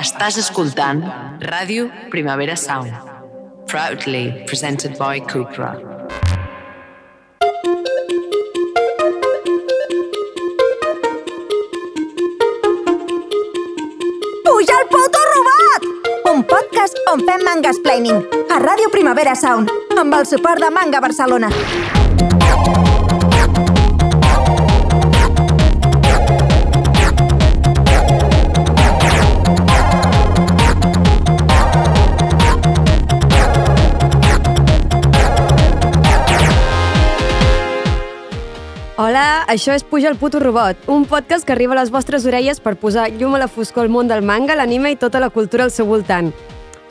Estàs escoltant Ràdio Primavera Sound. Proudly presented by Cupra. Puja el puto robot! Un podcast on fem mangas planning a Ràdio Primavera Sound amb el suport de Manga Barcelona. Això és Puja el puto robot, un podcast que arriba a les vostres orelles per posar llum a la foscor al món del manga, l'anime i tota la cultura al seu voltant.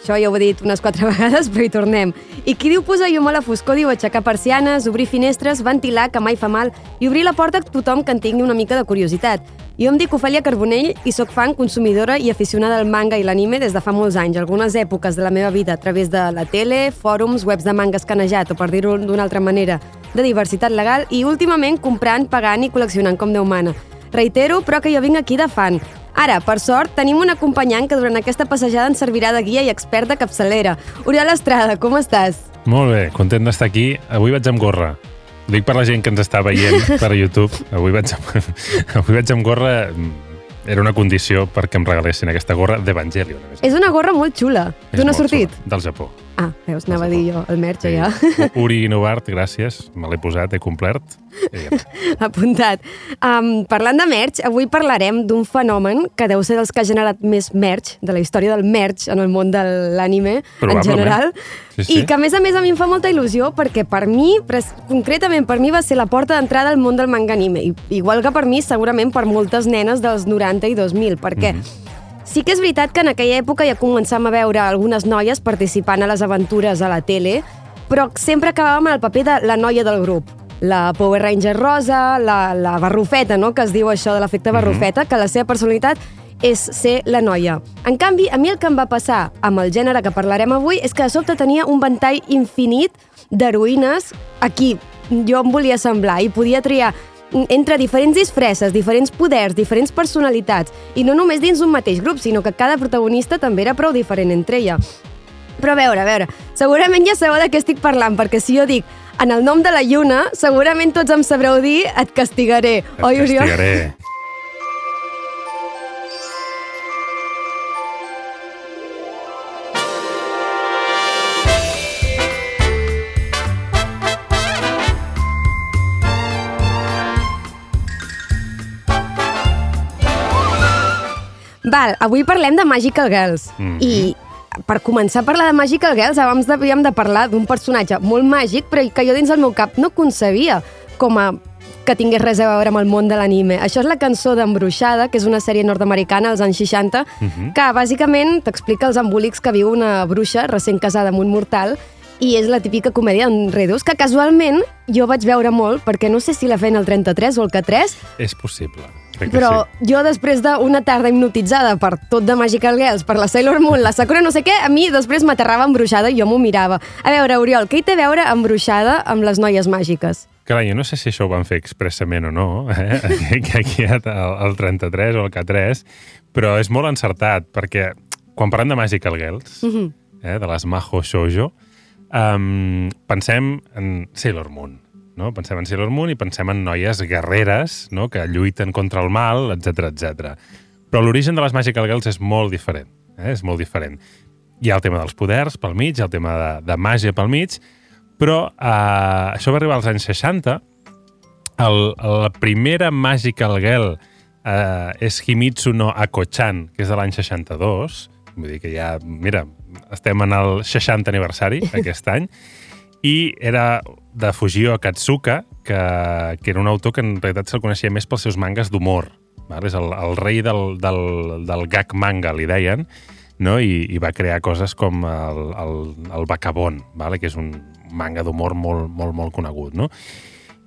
Això ja ho he dit unes quatre vegades, però hi tornem. I qui diu posar llum a la foscor diu aixecar persianes, obrir finestres, ventilar, que mai fa mal, i obrir la porta a tothom que en tingui una mica de curiositat. Jo em dic Ofèlia Carbonell i sóc fan, consumidora i aficionada al manga i l'anime des de fa molts anys, algunes èpoques de la meva vida, a través de la tele, fòrums, webs de manga escanejat, o per dir-ho d'una altra manera, de diversitat legal, i últimament comprant, pagant i col·leccionant com Déu mana. Reitero, però que jo vinc aquí de fan. Ara, per sort, tenim un acompanyant que durant aquesta passejada ens servirà de guia i expert de capçalera. Oriol Estrada, com estàs? Molt bé, content d'estar aquí. Avui vaig amb gorra. Ho dic per la gent que ens està veient per YouTube. Avui vaig amb, avui vaig amb gorra... Era una condició perquè em regalessin aquesta gorra d'Evangelion. És una gorra molt xula. D'on ha sortit? xula. Del Japó. Ah, veus, anava a dir jo, el merch ja. Uri Novart, gràcies. Me l'he posat, he complert. Apuntat. Um, parlant de merch, avui parlarem d'un fenomen que deu ser dels que ha generat més merch, de la història del merch en el món de l'anime en general, Sí, sí. i que a més a més a mi em fa molta il·lusió perquè per mi, concretament per mi va ser la porta d'entrada al món del manga anime, I, igual que per mi segurament per moltes nenes dels 90 i 2000, perquè Mhm. Sí que és veritat que en aquella època ja començàvem a veure algunes noies participant a les aventures a la tele, però sempre acabàvem en el paper de la noia del grup. La Power Ranger rosa, la, la barrufeta, no?, que es diu això de l'efecte barrufeta, que la seva personalitat és ser la noia. En canvi, a mi el que em va passar amb el gènere que parlarem avui és que de sobte tenia un ventall infinit d'heroïnes a qui jo em volia semblar i podia triar entre diferents disfresses, diferents poders, diferents personalitats, i no només dins un mateix grup, sinó que cada protagonista també era prou diferent entre ella. Però a veure, a veure, segurament ja sabeu de què estic parlant, perquè si jo dic en el nom de la lluna, segurament tots em sabreu dir et castigaré. Et Oi, Oriol? castigaré. Val, avui parlem de Magical Girls. Mhm. I per començar a parlar de Magical Girls, abans havíem de parlar d'un personatge molt màgic, però que jo dins del meu cap no concebia com a que tingués res a veure amb el món de l'anime. Això és la cançó d'Embruixada, que és una sèrie nord-americana als anys 60, Mhm. que bàsicament t'explica els embolics que viu una bruixa recent casada amb un mortal i és la típica comèdia d'enredos que casualment jo vaig veure molt, perquè no sé si la feien el 33 o el K3, És possible. Crec però sí. jo després d'una tarda hipnotitzada per tot de Magical Girls, per la Sailor Moon, la Sakura no sé què, a mi després m'aterrava embruixada i jo m'ho mirava. A veure, Oriol, què hi té a veure embruixada amb les noies màgiques? Carai, jo no sé si això ho van fer expressament o no, eh? aquí, aquí el, el 33 o el K3, però és molt encertat, perquè quan parlem de Magical Girls, Mhm. eh, de les Maho Shoujo, um, pensem en Sailor Moon. No? Pensem en Sailor Moon i pensem en noies guerreres no? que lluiten contra el mal, etc etc. Però l'origen de les Magical Girls és molt diferent. Eh? És molt diferent. Hi ha el tema dels poders pel mig, el tema de, de màgia pel mig, però eh, això va arribar als anys 60. El, la primera Magical Girl eh, és Himitsu no Ako-chan, que és de l'any 62. Vull dir que ja, mira, estem en el 60 aniversari aquest any. I era de Fujio Katsuka, que, que era un autor que en realitat se'l coneixia més pels seus mangas d'humor. És el, el rei del, del, del gag manga, li deien, no? I, i va crear coses com el, el, el Bacabón, vale? que és un manga d'humor molt, molt, molt conegut. No?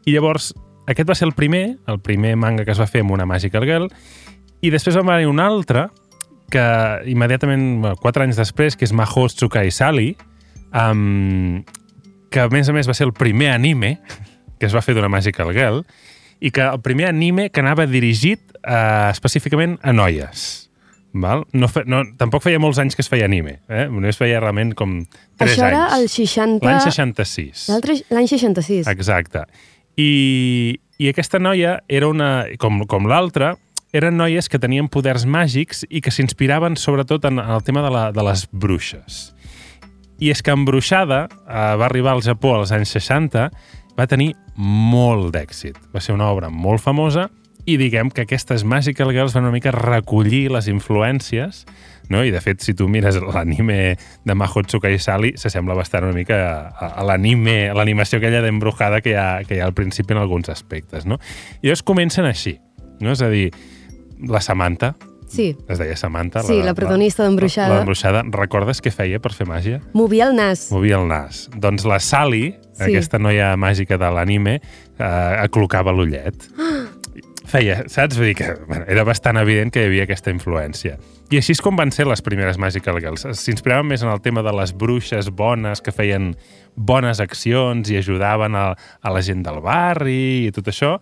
I llavors, aquest va ser el primer, el primer manga que es va fer amb una Magical Girl, i després va venir un altre, que immediatament, quatre anys després, que és Maho Tsukai Sali, um, que a més a més va ser el primer anime que es va fer d'una Magical Girl, i que el primer anime que anava dirigit eh, específicament a noies. Val? No fe, no, tampoc feia molts anys que es feia anime. Eh? Només feia realment com 3 Això era anys. el 60... L'any 66. L'altre- L'any 66. Exacte. I, I aquesta noia era una... Com, com l'altra, eren noies que tenien poders màgics i que s'inspiraven sobretot en el tema de, la, de les bruixes. I és que Embruixada eh, va arribar al Japó als anys 60, va tenir molt d'èxit. Va ser una obra molt famosa i diguem que aquestes Magical Girls van una mica recollir les influències no? i de fet si tu mires l'anime de Mahotsuka i Sally s'assembla bastant una mica a, a l'anime, l'animació aquella d'embrujada que, hi ha, que hi ha al principi en alguns aspectes. No? I llavors comencen així, no? és a dir, la Samantha, Sí. es deia Samantha. Sí, la protagonista d'Embruixada. La, l'embruixada. Recordes què feia per fer màgia? Movia el nas. Movia el nas. Doncs la Sally, Sí. aquesta noia màgica de l'anime, eh, aclocava l'ullet. Feia, saps? Vull dir que bueno, era bastant evident que hi havia aquesta influència. I així és com van ser les primeres Magical Girls. S'inspiraven més en el tema de les bruixes bones que feien bones accions i ajudaven a, a la gent del barri i tot això,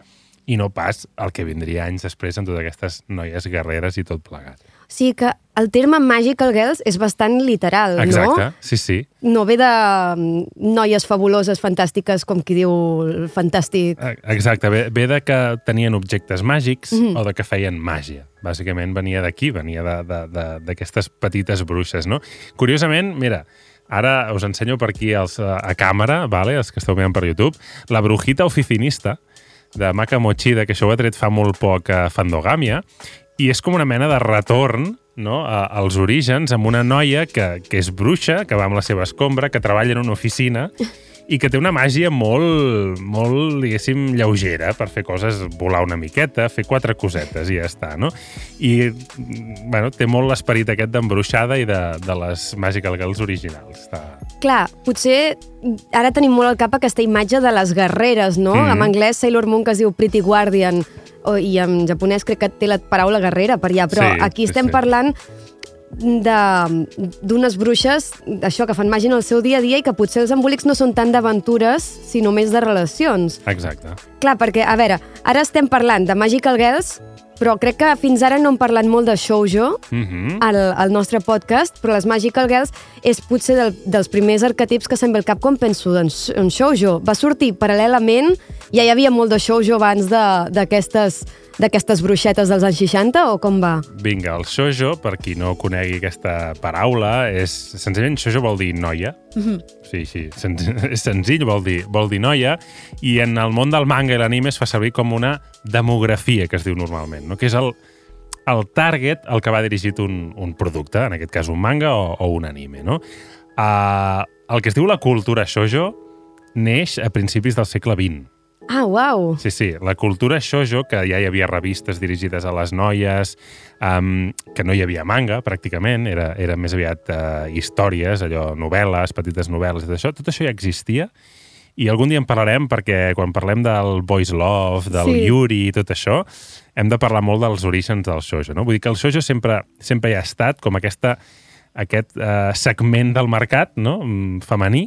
i no pas el que vindria anys després amb totes aquestes noies guerreres i tot plegat. O sigui que el terme Magical Girls és bastant literal, Exacte, no? sí, sí. No ve de mm, noies fabuloses, fantàstiques, com qui diu el fantàstic. Eh, Exacte, ve, ve de que tenien objectes màgics mm. -hmm. o de que feien màgia. Bàsicament venia d'aquí, venia de- de- de- d'aquestes petites bruixes, no? Curiosament, mira, ara us ensenyo per aquí els, eh, a càmera, vale, els que esteu veient per YouTube, la brujita oficinista de Maka Mochida, que això ho ha tret fa molt poc a Fandogàmia, i és com una mena de retorn no, a, als orígens amb una noia que, que és bruixa, que va amb la seva escombra, que treballa en una oficina i que té una màgia molt, molt, diguéssim, lleugera per fer coses, volar una miqueta, fer quatre cosetes i ja està, no? I, mm, bueno, té molt l'esperit aquest d'embruixada i de, de les Magical Girls originals. Està... Clar, potser ara tenim molt al cap aquesta imatge de les guerreres, no? Mhm. En anglès Sailor Moon que es diu Pretty Guardian o, i en japonès crec que té la paraula guerrera per allà, però Sí, aquí estem sí. parlant d'unes bruixes, això, que fan màgia en el seu dia a dia i que potser els embolics no són tant d'aventures, sinó més de relacions. Exacte. Clar, perquè, a veure, ara estem parlant de Magical Girls, però crec que fins ara no hem parlat molt de shoujo Mm -hmm. al, al nostre podcast, però les Magical Girls és potser del, dels primers arquetips que se'm ve al cap quan penso en, en shoujo. Va sortir paral·lelament, ja hi havia molt de shoujo abans de- d'aquestes d'aquestes bruixetes dels anys 60 o com va? Vinga, el shoujo, per qui no conegui aquesta paraula, és senzillament shoujo vol dir noia. Mm -hmm. Sí, sí, sen és senzill, vol dir, vol dir noia, i en el món del manga i l'anime es fa servir com una demografia, que es diu normalment, no? que és el, el target al que va dirigit un, un producte, en aquest cas un manga o, o un anime. No? Uh, el que es diu la cultura shoujo neix a principis del segle XX. Ah, uau! Sí, sí, la cultura shoujo, que ja hi havia revistes dirigides a les noies, um, que no hi havia manga, pràcticament, era, era més aviat uh, històries, allò, novel·les, petites novel·les, tot això, tot això ja existia, i algun dia en parlarem perquè quan parlem del boys love, del Sí. yuri i tot això, hem de parlar molt dels orígens del shoujo, no? Vull dir que el shoujo sempre, sempre hi ha estat com aquesta, aquest uh, segment del mercat no? Mm, femení,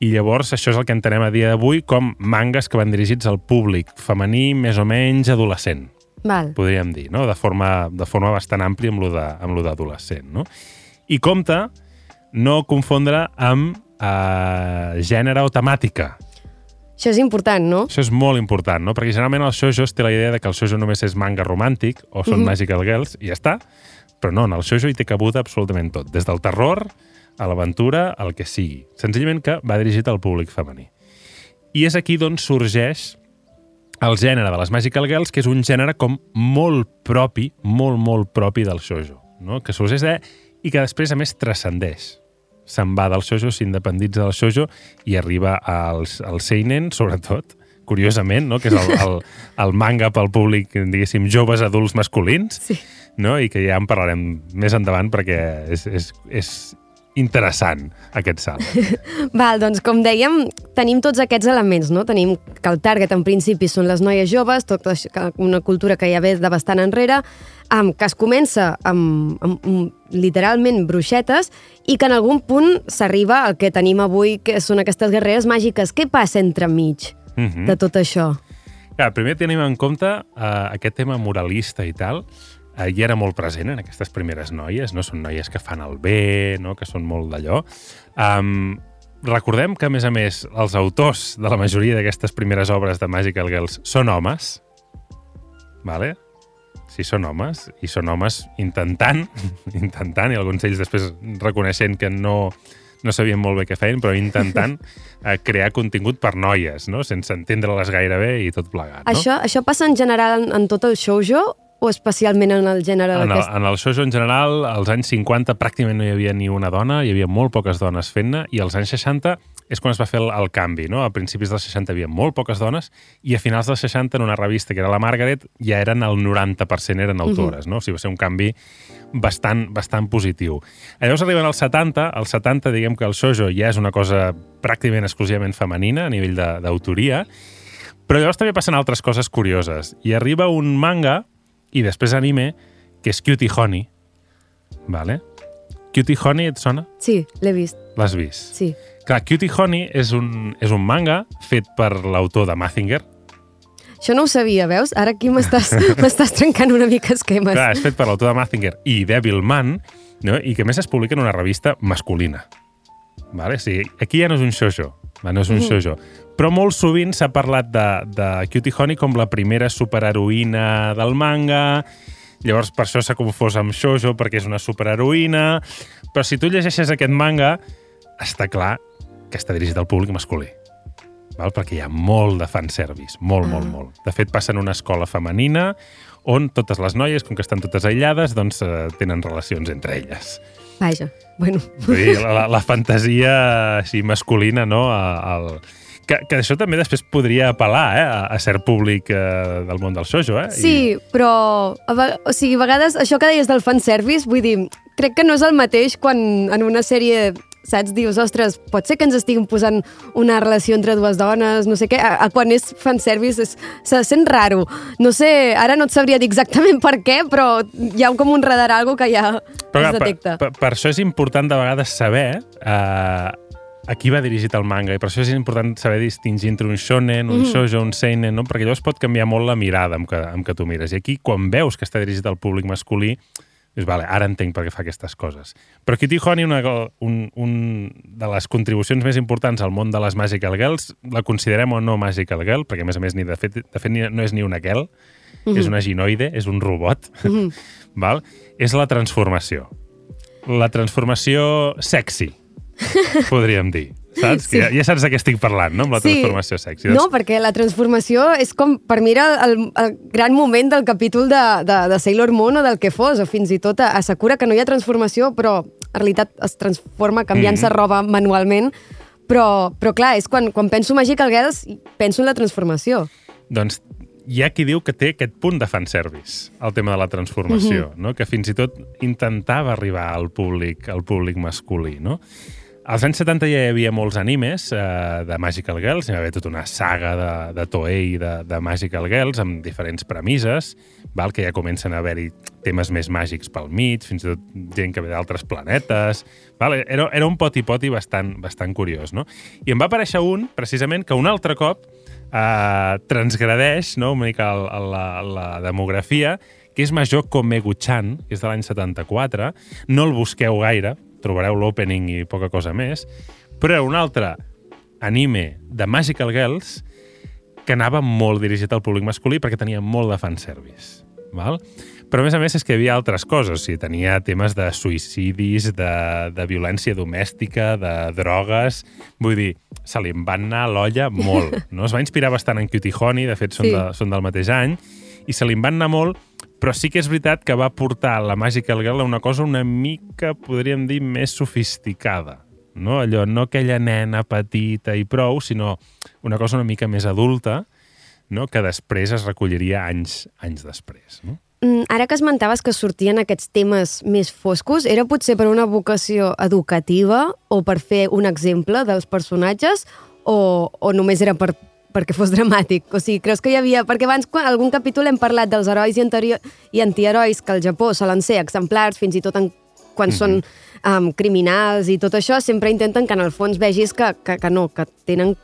i llavors això és el que entenem a dia d'avui com mangas que van dirigits al públic femení més o menys adolescent, Val. podríem dir, no? de, forma, de forma bastant àmplia amb lo d'adolescent. No? I compte no confondre amb eh, gènere o temàtica. Això és important, no? Això és molt important, no? perquè generalment el shoujo té la idea de que el shoujo només és manga romàntic o són Mhm. magical girls i ja està, però no, en el shoujo hi té cabuda absolutament tot, des del terror a l'aventura, al que sigui. Senzillament que va dirigit al públic femení. I és aquí d'on sorgeix el gènere de les Magical Girls, que és un gènere com molt propi, molt, molt propi del shoujo, no? que sorgeix de... i que després, a més, transcendeix. Se'n va del shoujo, s'independitza del shoujo i arriba als, al seinen, sobretot, curiosament, no? que és el, el, el manga pel públic, diguéssim, joves adults masculins, Sí. no? i que ja en parlarem més endavant perquè és, és, és interessant aquest salt. Val, doncs com dèiem, tenim tots aquests elements, no? Tenim que el target en principi són les noies joves, tota això- una cultura que ja ve de bastant enrere, amb, que es comença amb, amb, amb literalment bruixetes i que en algun punt s'arriba al que tenim avui, que són aquestes guerreres màgiques. Què passa entremig Mhm. de tot això? Clar, primer tenim en compte uh, aquest tema moralista i tal. Eh, hi era molt present en aquestes primeres noies, no? Són noies que fan el bé, no? Que són molt d'allò. Um, recordem que, a més a més, els autors de la majoria d'aquestes primeres obres de Magical Girls són homes, vale? Sí, són homes, i són homes intentant, intentant, i alguns d'ells després reconeixent que no, no sabien molt bé què feien, però intentant eh, crear contingut per noies, no? sense entendre-les gaire bé i tot plegat. No? Això, això passa en general en, en tot el shoujo o especialment en el gènere En el, en el shoujo en general, als anys 50 pràcticament no hi havia ni una dona, hi havia molt poques dones fent-ne, i als anys 60 és quan es va fer el, el canvi, no? A principis dels 60 hi havia molt poques dones, i a finals dels 60, en una revista que era la Margaret, ja eren el 90% eren autores, no? O sigui, va ser un canvi bastant, bastant positiu. Llavors arriben als 70, als 70 diguem que el shoujo ja és una cosa pràcticament exclusivament femenina a nivell d'autoria, però llavors també passen altres coses curioses. I arriba un manga, i després anime, que és Cutie Honey, vale? Cutie Honey et sona? Sí, l'he vist, L'has vist? sí. Clar, Cutie Honey és un, és un manga fet per l'autor de Mazinger. Això no ho sabia, veus? Ara aquí m'estàs trencant una mica esquemes. Clar, és fet per l'autor de Mazinger i Devilman, no? i que més es publica en una revista masculina. Vale? O sigui, aquí ja no és un shoujo, va, no és un shoujo. Però molt sovint s'ha parlat de, de Cutie Honey com la primera superheroïna del manga, llavors per això s'ha confós amb shoujo perquè és una superheroïna, però si tu llegeixes aquest manga, està clar que està dirigit al públic masculí. Val? Perquè hi ha molt de fanservice, molt, molt, Ah. molt. De fet, passa en una escola femenina on totes les noies, com que estan totes aïllades, doncs eh, tenen relacions entre elles. Vaja, bueno. Vull dir, la, la, fantasia així masculina, no? Al... que, que això també després podria apel·lar eh? a, a cert públic eh, del món del shoujo, eh? Sí, però a, ve- o sigui, a vegades això que deies del fanservice, vull dir, crec que no és el mateix quan en una sèrie saps, dius, ostres, pot ser que ens estiguin posant una relació entre dues dones, no sé què, a, a quan és fanservice és, se sent raro. No sé, ara no et sabria dir exactament per què, però hi ha com un radar algo que ja Però, es detecta. Per, per, per això és important de vegades saber eh, a qui va dirigit el manga, i per això és important saber distingir entre un shonen, un Mhm. shoujo, un seinen, no? perquè llavors pot canviar molt la mirada amb que, amb que tu mires. I aquí, quan veus que està dirigit al públic masculí, dius, vale, ara entenc per què fa aquestes coses. Però Kitty Honey, una, un, un de les contribucions més importants al món de les Magical Girls, la considerem o no Magical Girl, perquè a més a més ni de fet, de fet no és ni una girl, és una ginoide, és un robot, Mhm. val? és la transformació. La transformació sexy, podríem dir. Saps? Sí. Sí. Ja, ja saps de què estic parlant, no? Amb la Sí. transformació sexy. No, perquè la transformació és com, per mi, era el, el gran moment del capítol de, de, de Sailor Moon o del que fos, o fins i tot a, a Sakura, que no hi ha transformació, però en realitat es transforma canviant-se Mhm. roba manualment. Però, però clar, és quan, quan penso Magical Girls, penso en la transformació. Doncs hi ha qui diu que té aquest punt de fanservice, el tema de la transformació, Mhm. no? que fins i tot intentava arribar al públic, al públic masculí. No? Als anys 70 ja hi havia molts animes eh, de Magical Girls, hi va haver tota una saga de, de Toei de, de Magical Girls amb diferents premisses, val? que ja comencen a haver-hi temes més màgics pel mig, fins i tot gent que ve d'altres planetes... Val? Era, era un poti-poti bastant, bastant curiós. No? I em va aparèixer un, precisament, que un altre cop eh, transgradeix no, una mica el, el, la, la demografia, que és Majoko Megu-chan, que és de l'any 74. No el busqueu gaire, trobareu l'opening i poca cosa més, però era un altre anime de Magical Girls que anava molt dirigit al públic masculí perquè tenia molt de fanservice. Val? Però, a més a més, és que hi havia altres coses. O sigui, tenia temes de suïcidis, de, de violència domèstica, de drogues... Vull dir, se li van anar l'olla molt. No? Es va inspirar bastant en Cutie Honey, de fet, són, Sí. de, són del mateix any, i se li van anar molt, però sí que és veritat que va portar la Magical Girl a una cosa una mica, podríem dir, més sofisticada. No? Allò, no aquella nena petita i prou, sinó una cosa una mica més adulta, no? que després es recolliria anys, anys després. No? Mm, Ara que esmentaves que sortien aquests temes més foscos, era potser per una vocació educativa o per fer un exemple dels personatges o, o només era per, perquè fos dramàtic? O sigui, creus que hi havia... Perquè abans, quan algun capítol hem parlat dels herois i, anteri- i antiherois que al Japó solen ser exemplars, fins i tot en, quan són um, criminals i tot això, sempre intenten que en el fons vegis que, que, que no, que tenen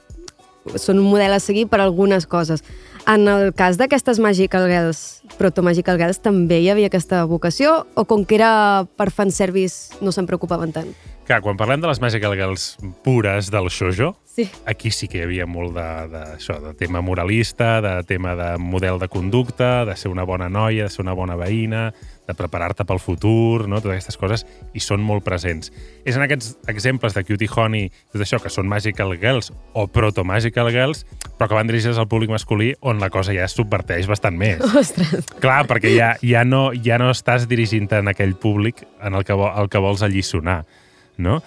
són un model a seguir per algunes coses. En el cas d'aquestes Magical Girls, Proto Magical Girls, també hi havia aquesta vocació o com que era per fanservice no se'n preocupaven tant? Clar, quan parlem de les Magical Girls pures del shoujo, Sí. aquí sí que hi havia molt de, de, això, de tema moralista, de tema de model de conducta, de ser una bona noia, de ser una bona veïna, de preparar-te pel futur, no? totes aquestes coses, i són molt presents. És en aquests exemples de Cutie Honey, tot això, que són Magical Girls o Proto-Magical Girls, però que van dirigides al públic masculí, on la cosa ja es subverteix bastant més. Ostres. Clar, perquè ja, ja, no, ja no estàs dirigint en aquell públic en el que, vo- el que vols alliçonar, no?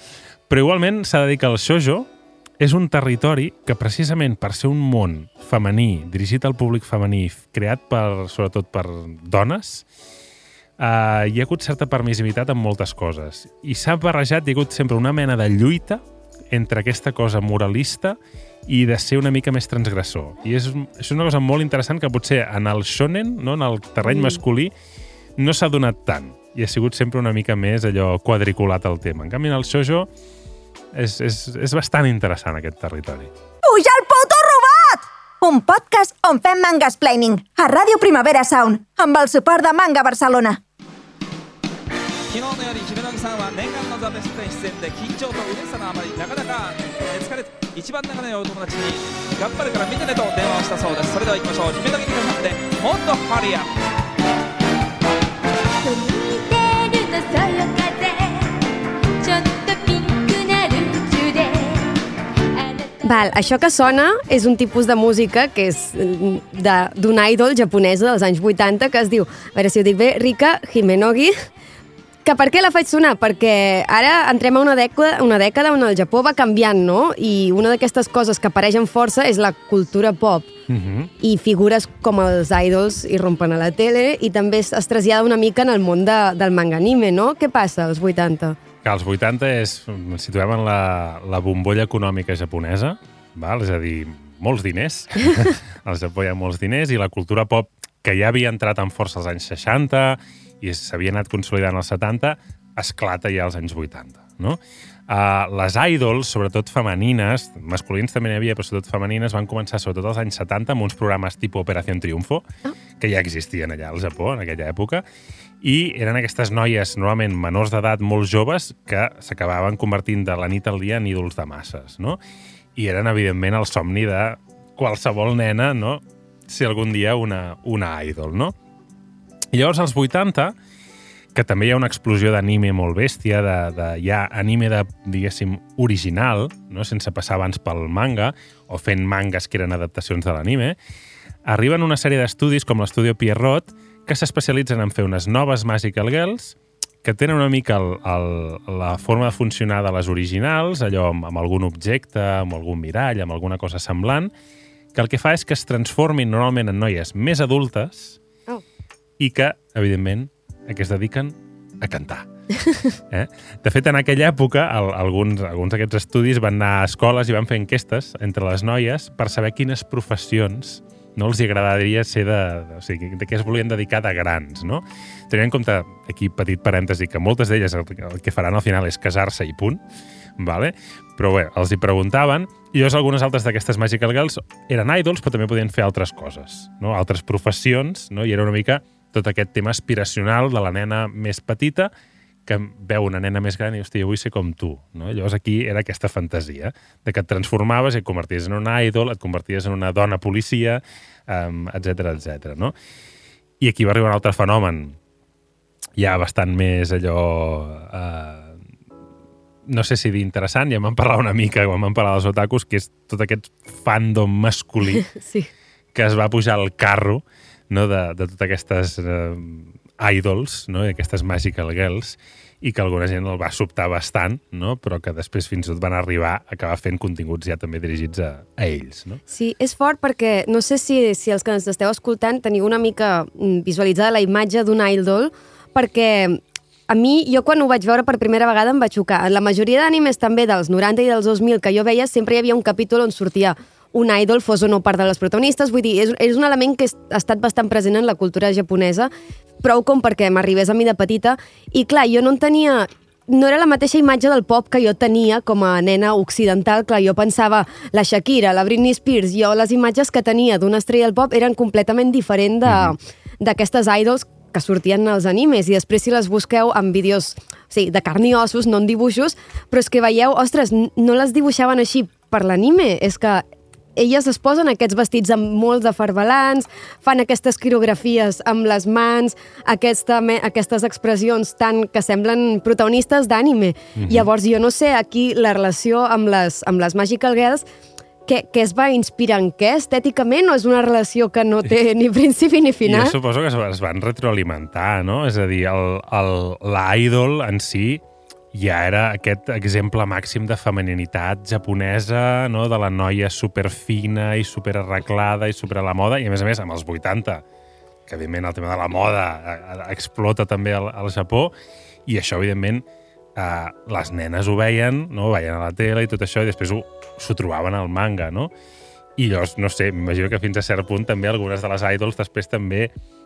Però igualment s'ha de dir que el shoujo és un territori que precisament per ser un món femení, dirigit al públic femení, creat per, sobretot per dones, eh, hi ha hagut certa permissivitat en moltes coses. I s'ha barrejat, hi ha hagut sempre una mena de lluita entre aquesta cosa moralista i de ser una mica més transgressor. I és, és una cosa molt interessant que potser en el shonen, no, en el terreny Mm. masculí, no s'ha donat tant. I ha sigut sempre una mica més allò quadriculat el tema. En canvi, en el shoujo és, és, és bastant interessant aquest territori. Puja el puto robot! Un podcast on fem mangasplaining a Ràdio Primavera Sound amb el suport de Manga Barcelona. 昨日のより姫乃木さんは念願のザ・ベスト10出演で緊張と嬉しさのあまりなかなかえー疲れて一番仲の良いお友達に頑張るから見てねと電話をしたそうですそれでは行きましょう姫乃木美香さんで「もっとハリア」 「飛んでるのそよ Val, això que sona és un tipus de música que és mm, d'una idol japonesa dels anys 80 que es diu, a veure si ho dic bé, Rika Himenogi, que per què la faig sonar? Perquè ara entrem a una dècada, una dècada on el Japó va canviant, no? I una d'aquestes coses que apareixen força és la cultura pop. Uh -huh. I figures com els idols irrompen a la tele i també es, es trasllada una mica en el món de, del manga anime, no? Què passa als 80? Que als 80 és, situem en la, la bombolla econòmica japonesa, val? és a dir, molts diners. Al Japó hi ha molts diners i la cultura pop, que ja havia entrat en força als anys 60 i s'havia anat consolidant als 70, esclata ja als anys 80. No? Uh, les idols, sobretot femenines, masculins també n'hi havia, però sobretot femenines, van començar sobretot als anys 70 amb uns programes tipus Operació Triunfo, que ja existien allà al Japó en aquella època, i eren aquestes noies, normalment menors d'edat, molt joves, que s'acabaven convertint de la nit al dia en ídols de masses, no? I eren, evidentment, el somni de qualsevol nena, no?, ser algun dia una, una idol, no? I llavors, als 80, que també hi ha una explosió d'anime molt bèstia, de, de, hi ha anime de, diguéssim, original, no? sense passar abans pel manga, o fent mangas que eren adaptacions de l'anime, arriben una sèrie d'estudis com l'Estudio Pierrot que s'especialitzen en fer unes noves Magical Girls que tenen una mica el, el, la forma de funcionar de les originals, allò amb, amb algun objecte, amb algun mirall, amb alguna cosa semblant, que el que fa és que es transformin normalment en noies més adultes Oh. i que, evidentment, a què es dediquen? A cantar. Eh? De fet, en aquella època, el, alguns, alguns d'aquests estudis van anar a escoles i van fer enquestes entre les noies per saber quines professions no els agradaria ser de, o sigui, de què es volien dedicar de grans, no? Tenint en compte, aquí petit parèntesi, que moltes d'elles el, el que faran al final és casar-se i punt, vale? però bé, els hi preguntaven, i llavors algunes altres d'aquestes Magical Girls eren idols, però també podien fer altres coses, no? altres professions, no? i era una mica tot aquest tema aspiracional de la nena més petita que veu una nena més gran i, hòstia, jo vull ser com tu. No? Llavors aquí era aquesta fantasia de que et transformaves i et converties en una idol, et converties en una dona policia, etc etc. no? I aquí va arribar un altre fenomen ja bastant més allò... Uh, no sé si dir interessant, ja m'han parlat una mica quan m'han parlat dels otakus, que és tot aquest fandom masculí Sí. que es va pujar al carro no, de, de totes aquestes eh, idols, no, aquestes magical girls, i que alguna gent el va sobtar bastant, no? però que després fins i tot van arribar a acabar fent continguts ja també dirigits a, a ells. No? Sí, és fort perquè no sé si, si els que ens esteu escoltant teniu una mica mm, visualitzada la imatge d'un idol, perquè a mi, jo quan ho vaig veure per primera vegada em va xocar. La majoria d'animes també dels 90 i dels 2000 que jo veia, sempre hi havia un capítol on sortia un idol, fos o no part de les protagonistes. Vull dir, és, és un element que ha estat bastant present en la cultura japonesa, prou com perquè m'arribés a mi de petita. I clar, jo no en tenia no era la mateixa imatge del pop que jo tenia com a nena occidental. Clar, jo pensava la Shakira, la Britney Spears, jo les imatges que tenia d'una estrella del pop eren completament diferent de- d'aquestes idols que sortien als animes i després si les busqueu en vídeos o sigui, de carn i ossos, no en dibuixos, però és que veieu, ostres, no les dibuixaven així per l'anime, és que elles es posen aquests vestits amb molts de farbalans, fan aquestes coreografies amb les mans, aquesta, aquestes expressions tan que semblen protagonistes d'anime. Llavors, jo no sé aquí la relació amb les, amb les Magical Girls què, què es va inspirar en què estèticament o és una relació que no té ni principi ni final? jo suposo que es, van retroalimentar, no? És a dir, l'idol en si ja era aquest exemple màxim de femeninitat japonesa, no? de la noia superfina i superarreglada i super a la moda, i a més a més amb els 80, que evidentment el tema de la moda eh, eh, explota també al, al Japó, i això evidentment eh, les nenes ho veien, no? ho veien a la tele i tot això, i després ho- s'ho trobaven al manga, no? I llavors, no sé, m'imagino que fins a cert punt també algunes de les idols després també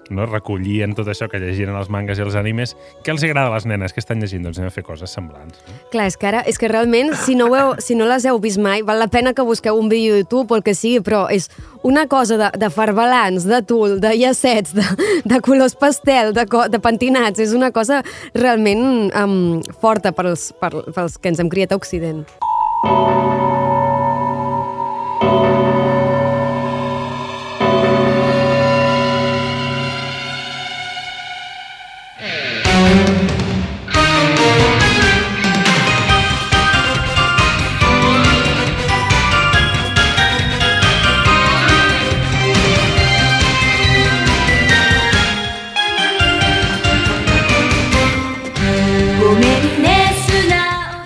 no, recollien tot això que llegien els mangas i els animes. Què els agrada a les nenes? Què estan llegint? Doncs anem a fer coses semblants. No? Clar, és que ara, és que realment, si no, heu, si no les heu vist mai, val la pena que busqueu un vídeo a YouTube o el que sigui, però és una cosa de, de farbalans, de tul, de llacets, de, de colors pastel, de, co, de pentinats, és una cosa realment um, forta pels, per, pels que ens hem criat a Occident.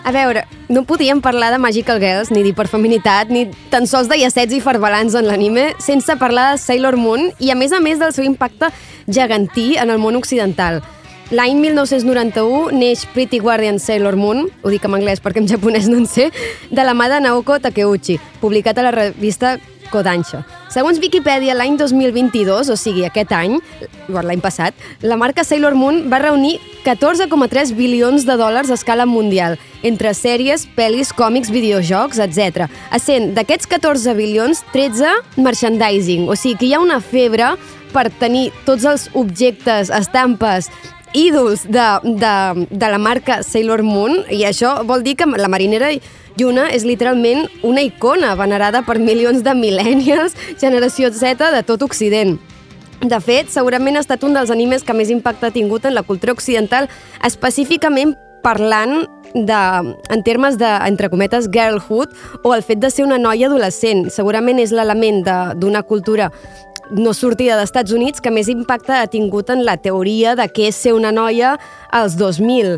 A veure, no podíem parlar de Magical Girls, ni d'hiperfeminitat, ni tan sols de llacets i farbalans en l'anime, sense parlar de Sailor Moon i, a més a més, del seu impacte gegantí en el món occidental. L'any 1991 neix Pretty Guardian Sailor Moon, ho dic en anglès perquè en japonès no en sé, de la mà de Naoko Takeuchi, publicat a la revista Kodansha. Segons Wikipedia, l'any 2022, o sigui, aquest any, l'any passat, la marca Sailor Moon va reunir 14,3 bilions de dòlars a escala mundial, entre sèries, pel·lis, còmics, videojocs, etc. Essent d'aquests 14 bilions, 13 merchandising, o sigui que hi ha una febre per tenir tots els objectes, estampes, ídols de, de, de la marca Sailor Moon i això vol dir que la marinera Yuna és literalment una icona venerada per milions de millennials, generació Z de tot Occident. De fet, segurament ha estat un dels animes que més impacte ha tingut en la cultura occidental, específicament parlant de, en termes de, entre cometes, girlhood o el fet de ser una noia adolescent. Segurament és l'element d'una cultura no sortida dels Estats Units que més impacte ha tingut en la teoria de què és ser una noia als 2000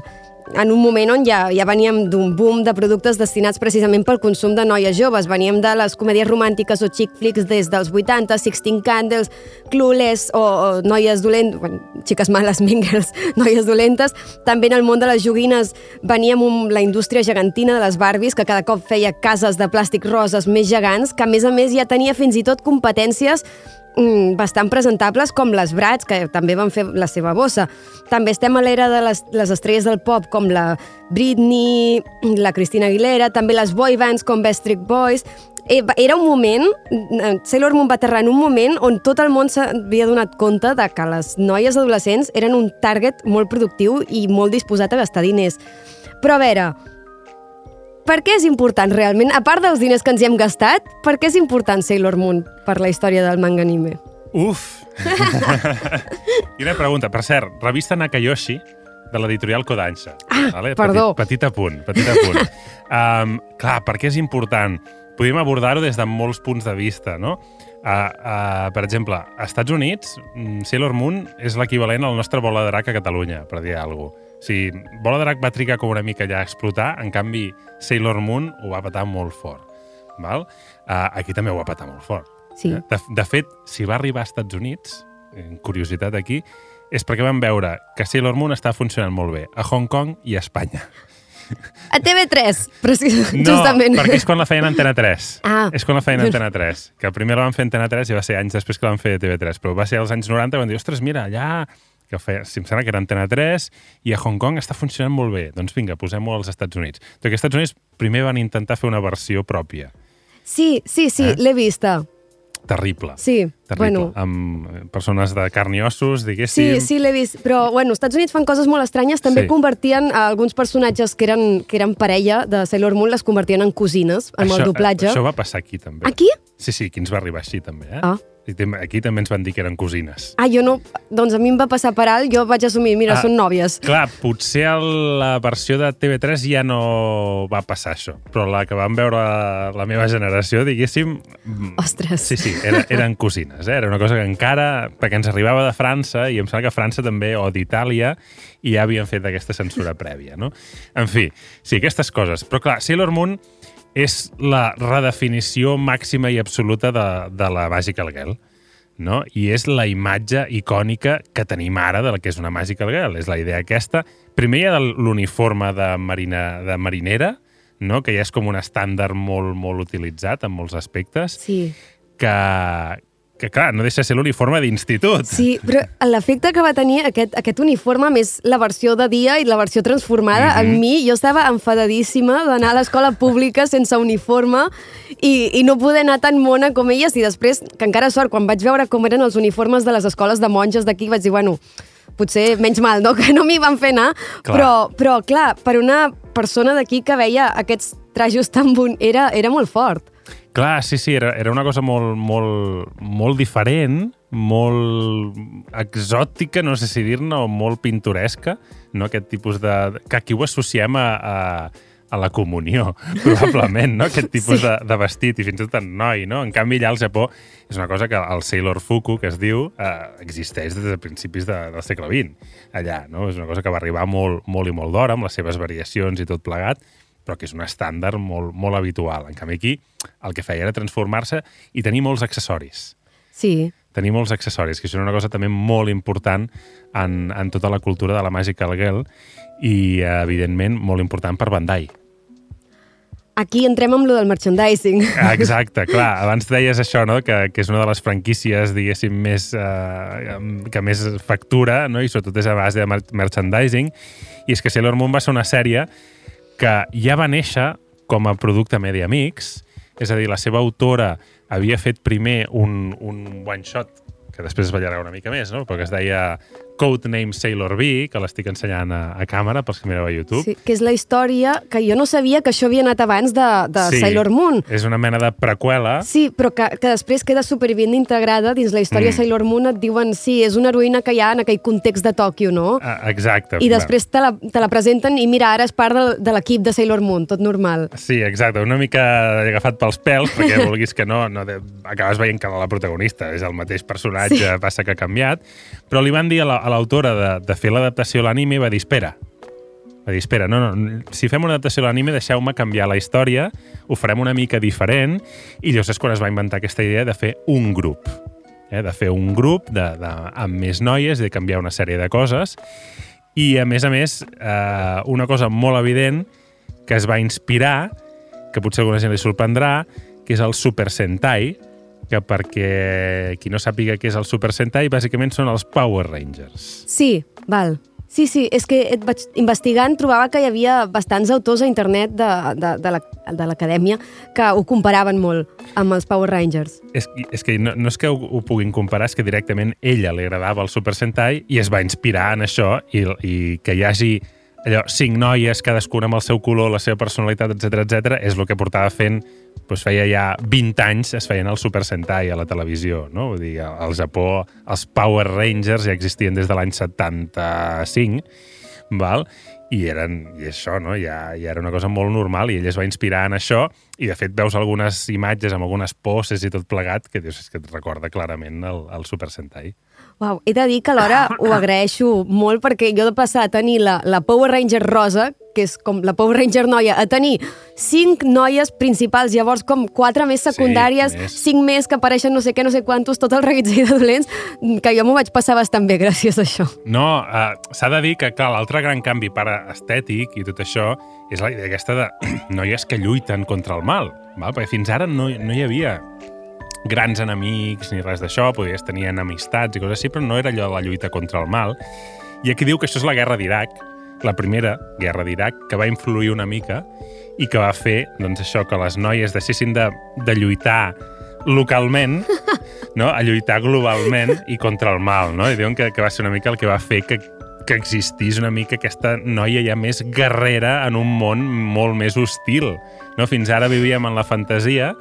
en un moment on ja, ja veníem d'un boom de productes destinats precisament pel consum de noies joves. Veníem de les comèdies romàntiques o chick flicks des dels 80, Sixteen Candles, Clueless o, o noies dolentes, bueno, xiques males, Mean Girls, noies dolentes. També en el món de les joguines veníem amb la indústria gegantina de les Barbies, que cada cop feia cases de plàstic roses més gegants, que a més a més ja tenia fins i tot competències bastant presentables com les Brats, que també van fer la seva bossa. També estem a l'era de les, les estrelles del pop com la Britney, la Cristina Aguilera, també les boy bands com Backstreet Boys. Eh, Era un moment, eh, Sailor Moon va aterrar en un moment on tot el món s'havia donat compte de que les noies adolescents eren un target molt productiu i molt disposat a gastar diners. Però a veure, per què és important realment? A part dels diners que ens hi hem gastat, per què és important Sailor Moon per la història del manga anime? Uf! Quina pregunta. Per cert, revista Nakayoshi, de l'editorial Kodansha. Ah, perdó. Petit, petit apunt, petit apunt. um, clar, per què és important? Podríem abordar-ho des de molts punts de vista, no? Uh, uh, per exemple, als Estats Units, mm, Sailor Moon és l'equivalent al nostre bola de drac a Catalunya, per dir alguna cosa. O sigui, bola drac va trigar com una mica ja a explotar, en canvi, Sailor Moon ho va patar molt fort. Val? Uh, aquí també ho va patar molt fort. Sí. Eh? De, de fet, si va arribar als Estats Units, en curiositat aquí, és perquè van veure que Sailor Moon està funcionant molt bé a Hong Kong i a Espanya. A TV3, precis, No, justament. perquè és quan la feien Antena 3. Ah. És quan la feien Antena 3. Que primer la van fer Antena 3 i va ser anys després que la van fer a TV3. Però va ser als anys 90 quan van dir, ostres, mira, allà que feia, si em sembla que era Antena 3, i a Hong Kong està funcionant molt bé. Doncs vinga, posem-ho als Estats Units. Que als Estats Units primer van intentar fer una versió pròpia. Sí, sí, sí, Eh? l'he vista. Terrible. Sí, Terrible. bueno. Amb persones de carn i ossos, Sí, diguéssim. sí, l'he vist. Però, bueno, als Estats Units fan coses molt estranyes. També Sí. convertien a alguns personatges que eren, que eren parella de Sailor Moon, les convertien en cosines, amb el doblatge. Això va passar aquí, també. Aquí? Sí, sí, aquí ens va arribar així, també. Eh? Ah. Aquí també ens van dir que eren cosines. Ah, jo no... Doncs a mi em va passar per alt, jo vaig assumir, mira, Ah. són nòvies. Clar, potser a la versió de TV3 ja no va passar això, però la que vam veure la, la meva generació, diguéssim... mm, Ostres. Sí, sí, era, eren cosines, eh? Era una cosa que encara... Perquè ens arribava de França, i em sembla que França també, o d'Itàlia, i ja havien fet aquesta censura prèvia, no? En fi, sí, aquestes coses. Però clar, Sailor Moon és la redefinició màxima i absoluta de, de la Magical Girl no? i és la imatge icònica que tenim ara de la que és una Magical Girl. És la idea aquesta. Primer hi ha l'uniforme de, marina, de marinera, no? que ja és com un estàndard molt, molt utilitzat en molts aspectes, Sí. que, que clar, no deixa de ser l'uniforme d'institut. Sí, però l'efecte que va tenir aquest, aquest uniforme, més la versió de dia i la versió transformada, Mhm. en mi, jo estava enfadadíssima d'anar a l'escola pública sense uniforme i, i no poder anar tan mona com elles i després, que encara sort, quan vaig veure com eren els uniformes de les escoles de monges d'aquí, vaig dir, bueno, potser menys mal, no?, que no m'hi van fer anar, Clar. però, però, clar, per una persona d'aquí que veia aquests trajos tan bon... Era, era molt fort. Clar, sí, sí, era, era una cosa molt, molt, molt diferent, molt exòtica, no sé si dir-ne, o molt pintoresca, no? aquest tipus de... que aquí ho associem a, a, a la comunió, probablement, no? aquest tipus Sí. de, de vestit, i fins i tot en noi, no? En canvi, allà al Japó és una cosa que el Sailor Fuku, que es diu, eh, existeix des de principis de, del segle XX, allà, no? És una cosa que va arribar molt, molt i molt d'hora, amb les seves variacions i tot plegat, però que és un estàndard molt, molt habitual. En canvi, aquí el que feia era transformar-se i tenir molts accessoris. Sí, Tenir molts accessoris, que això és una cosa també molt important en, en tota la cultura de la Magical Girl i, evidentment, molt important per Bandai. aquí entrem amb lo del merchandising. Ah, Exacte, clar. Abans deies això, no? que, que és una de les franquícies, diguéssim, més, eh, que més factura, no? i sobretot és a base de mer merchandising, i és que Sailor Moon va ser una sèrie que ja va néixer com a producte Media Mix, és a dir, la seva autora havia fet primer un, un one-shot que després es va allargar una mica més, no? però que es deia Codename Sailor V, que l'estic ensenyant a, a càmera pels que mireu a YouTube. Sí, que és la història que jo no sabia que això havia anat abans de, de Sí. Sailor Moon. És una mena de preqüela. Sí, però que, que després queda superbien integrada dins la història Mm. Sailor Moon. Et diuen, sí, és una heroïna que hi ha en aquell context de Tòquio, no? Ah, Exacte. I després te la, te la presenten i mira, ara és part de, de l'equip de Sailor Moon, tot normal. Sí, exacte, una mica agafat pels pèls, perquè vulguis que no, no de, acabes veient que la protagonista és el mateix personatge, sí. passa que ha canviat, però li van dir a la- a l'autora de, de fer l'adaptació a l'anime va dir, espera, va dir, espera, no, no, si fem una adaptació a l'anime deixeu-me canviar la història, ho farem una mica diferent, i llavors és quan es va inventar aquesta idea de fer un grup, eh, de fer un grup de, de, amb més noies, de canviar una sèrie de coses, i a més a més, eh, una cosa molt evident que es va inspirar, que potser alguna gent li sorprendrà, que és el Super Sentai, que perquè qui no sàpiga què és el Super Sentai, bàsicament són els Power Rangers. Sí, val. Sí, sí, és que et vaig investigant trobava que hi havia bastants autors a internet de, de, de la- l'acadèmia que ho comparaven molt amb els Power Rangers. És, és que no, no és que ho, ho puguin comparar, és que directament ella li agradava el Super Sentai i es va inspirar en això i, i que hi hagi allò, cinc noies, cadascuna amb el seu color, la seva personalitat, etc etc és el que portava fent, doncs feia ja 20 anys es feien el Super Sentai a la televisió, no? Vull dir, al Japó els Power Rangers ja existien des de l'any 75, val? i eren, i això, no? Ja, ja era una cosa molt normal i ell es va inspirar en això i de fet veus algunes imatges amb algunes poses i tot plegat que dius, és que et recorda clarament el, el Super Sentai. Uau, he de dir que alhora ho agraeixo molt perquè jo de passar a tenir la, la Power Ranger rosa, que és com la Power Ranger noia, a tenir cinc noies principals, llavors com quatre més secundàries, més. cinc més que apareixen no sé què, no sé quantos, tot el reguitzell de dolents, que jo m'ho vaig passar bastant bé gràcies a això. No, uh, s'ha de dir que, clar, l'altre gran canvi per estètic i tot això és la idea aquesta de noies que lluiten contra el mal, val? perquè fins ara no, no hi havia grans enemics ni res d'això, podies tenir enemistats i coses així, però no era allò de la lluita contra el mal. I aquí diu que això és la guerra d'Iraq, la primera guerra d'Iraq, que va influir una mica i que va fer doncs, això que les noies deixessin de, de lluitar localment no? a lluitar globalment i contra el mal. No? I diuen que, que va ser una mica el que va fer que, que existís una mica aquesta noia ja més guerrera en un món molt més hostil. No? Fins ara vivíem en la fantasia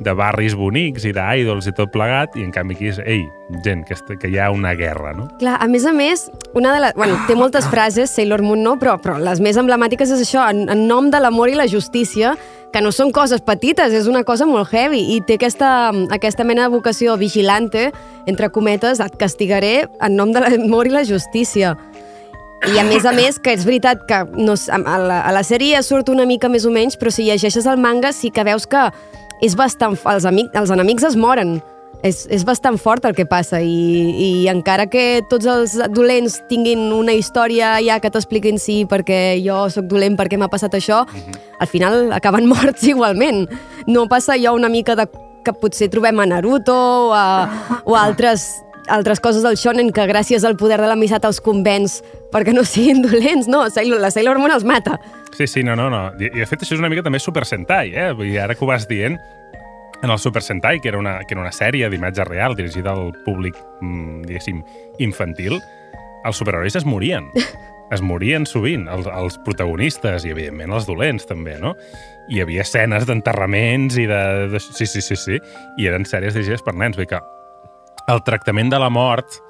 de barris bonics i d'idols i tot plegat, i en canvi aquí és, ei, gent, que, que hi ha una guerra, no? Clar, a més a més, una de les... Bueno, té moltes frases, Sailor Moon no, però, però les més emblemàtiques és això, en, en nom de l'amor i la justícia, que no són coses petites, és una cosa molt heavy, i té aquesta, aquesta mena de vocació vigilante, entre cometes, et castigaré en nom de l'amor i la justícia. I a més a més, que és veritat que no, a, la, a la sèrie surt una mica més o menys, però si llegeixes el manga sí que veus que és bastant... Els, amic, els enemics es moren. És, és bastant fort el que passa i, i encara que tots els dolents tinguin una història ja que t'expliquin sí, perquè jo sóc dolent, perquè m'ha passat això, al final acaben morts igualment. No passa allò una mica de que potser trobem a Naruto o a, o a altres altres coses del shonen que gràcies al poder de l'amistat els convenç perquè no siguin dolents, no, Sailor, la Sailor Moon els mata. Sí, sí, no, no, no. I, i de fet això és una mica també Super Sentai, eh? Vull dir, ara que ho vas dient, en el Super Sentai, que era una, que era una sèrie d'imatge real dirigida al públic, mm, diguéssim, infantil, els superherois es morien. Es morien sovint, els, els protagonistes i, evidentment, els dolents, també, no? Hi havia escenes d'enterraments i de, de... Sí, sí, sí, sí. I eren sèries dirigides per nens. Vull dir que el tractament de la mort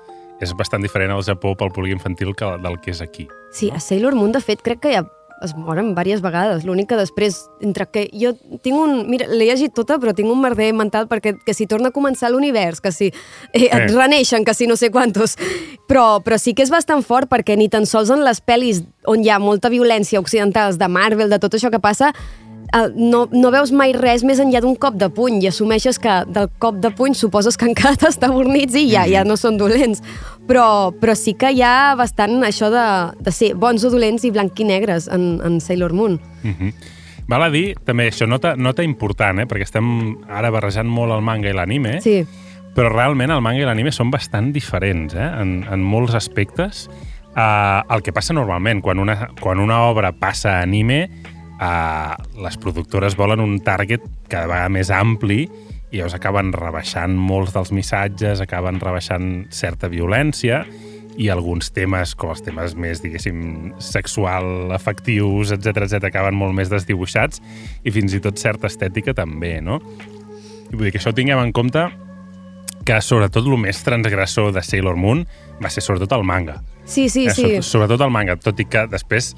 és bastant diferent al Japó pel públic infantil que del que és aquí. Sí, a Sailor Moon, de fet, crec que ja es moren diverses vegades. L'únic que després, entre que jo tinc un... Mira, l'he llegit tota, però tinc un merder mental perquè que si torna a començar l'univers, que si eh, et Eh. reneixen, que si no sé quantos... Però, però sí que és bastant fort perquè ni tan sols en les pel·lis on hi ha molta violència occidentals de Marvel, de tot això que passa, no, no veus mai res més enllà d'un cop de puny i assumeixes que del cop de puny suposes que encara t'està bornits i ja, ja no són dolents. Però, però sí que hi ha bastant això de, de ser bons o dolents i blanc i negres en, en Sailor Moon. Mhm. Val a dir, també, això, nota, nota important, eh? perquè estem ara barrejant molt el manga i l'anime, Sí, però realment el manga i l'anime són bastant diferents eh? en, en molts aspectes. Uh, el que passa normalment, quan una, quan una obra passa a anime, uh, les productores volen un target cada vegada més ampli i llavors acaben rebaixant molts dels missatges, acaben rebaixant certa violència i alguns temes, com els temes més, diguéssim, sexual, afectius, etc etc acaben molt més desdibuixats i fins i tot certa estètica també, no? I vull dir que això ho tinguem en compte que sobretot el més transgressor de Sailor Moon va ser sobretot el manga. sí, sí. Eh, sí. so- Sobretot el manga, tot i que després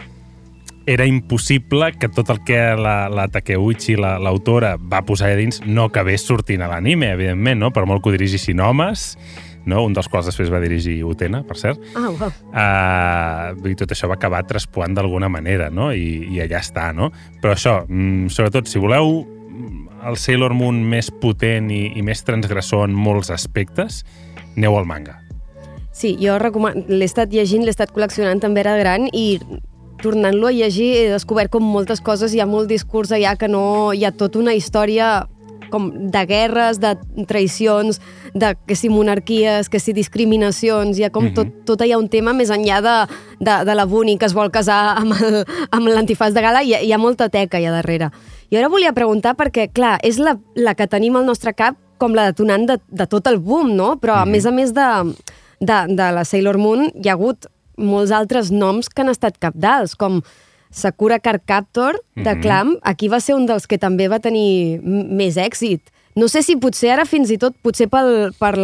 era impossible que tot el que la, la Takeuchi, la- l'autora, va posar allà dins no acabés sortint a l'anime, evidentment, no? per molt que ho dirigissin homes, no? un dels quals després va dirigir Utena, per cert, Ah, wow. uh, i tot això va acabar traspuant d'alguna manera, no? I, i allà està, no? Però això, mm, sobretot, si voleu mm, el Sailor Moon més potent i, i més transgressor en molts aspectes, aneu al manga. Sí, jo recoman... l'he estat llegint, l'he estat col·leccionant també era gran i tornant-lo a llegir he descobert com moltes coses, hi ha molt discurs allà que no... Hi ha tota una història com de guerres, de traïcions, de que si monarquies, que si discriminacions, hi ha com tot, tot hi ha un tema més enllà de, de, de la Bunny que es vol casar amb el- amb l'antifàs de gala, hi ha, hi ha molta teca allà darrere. I ara volia preguntar perquè, clar, és la, la que tenim al nostre cap com la detonant de, de tot el boom, no? Però a més a més de, de, de la Sailor Moon hi ha hagut molts altres noms que han estat capdals, com Sakura Card Captor, de Mhm. Clam. Aquí va ser un dels que també va tenir més èxit. No sé si potser ara fins i tot, potser pel, per,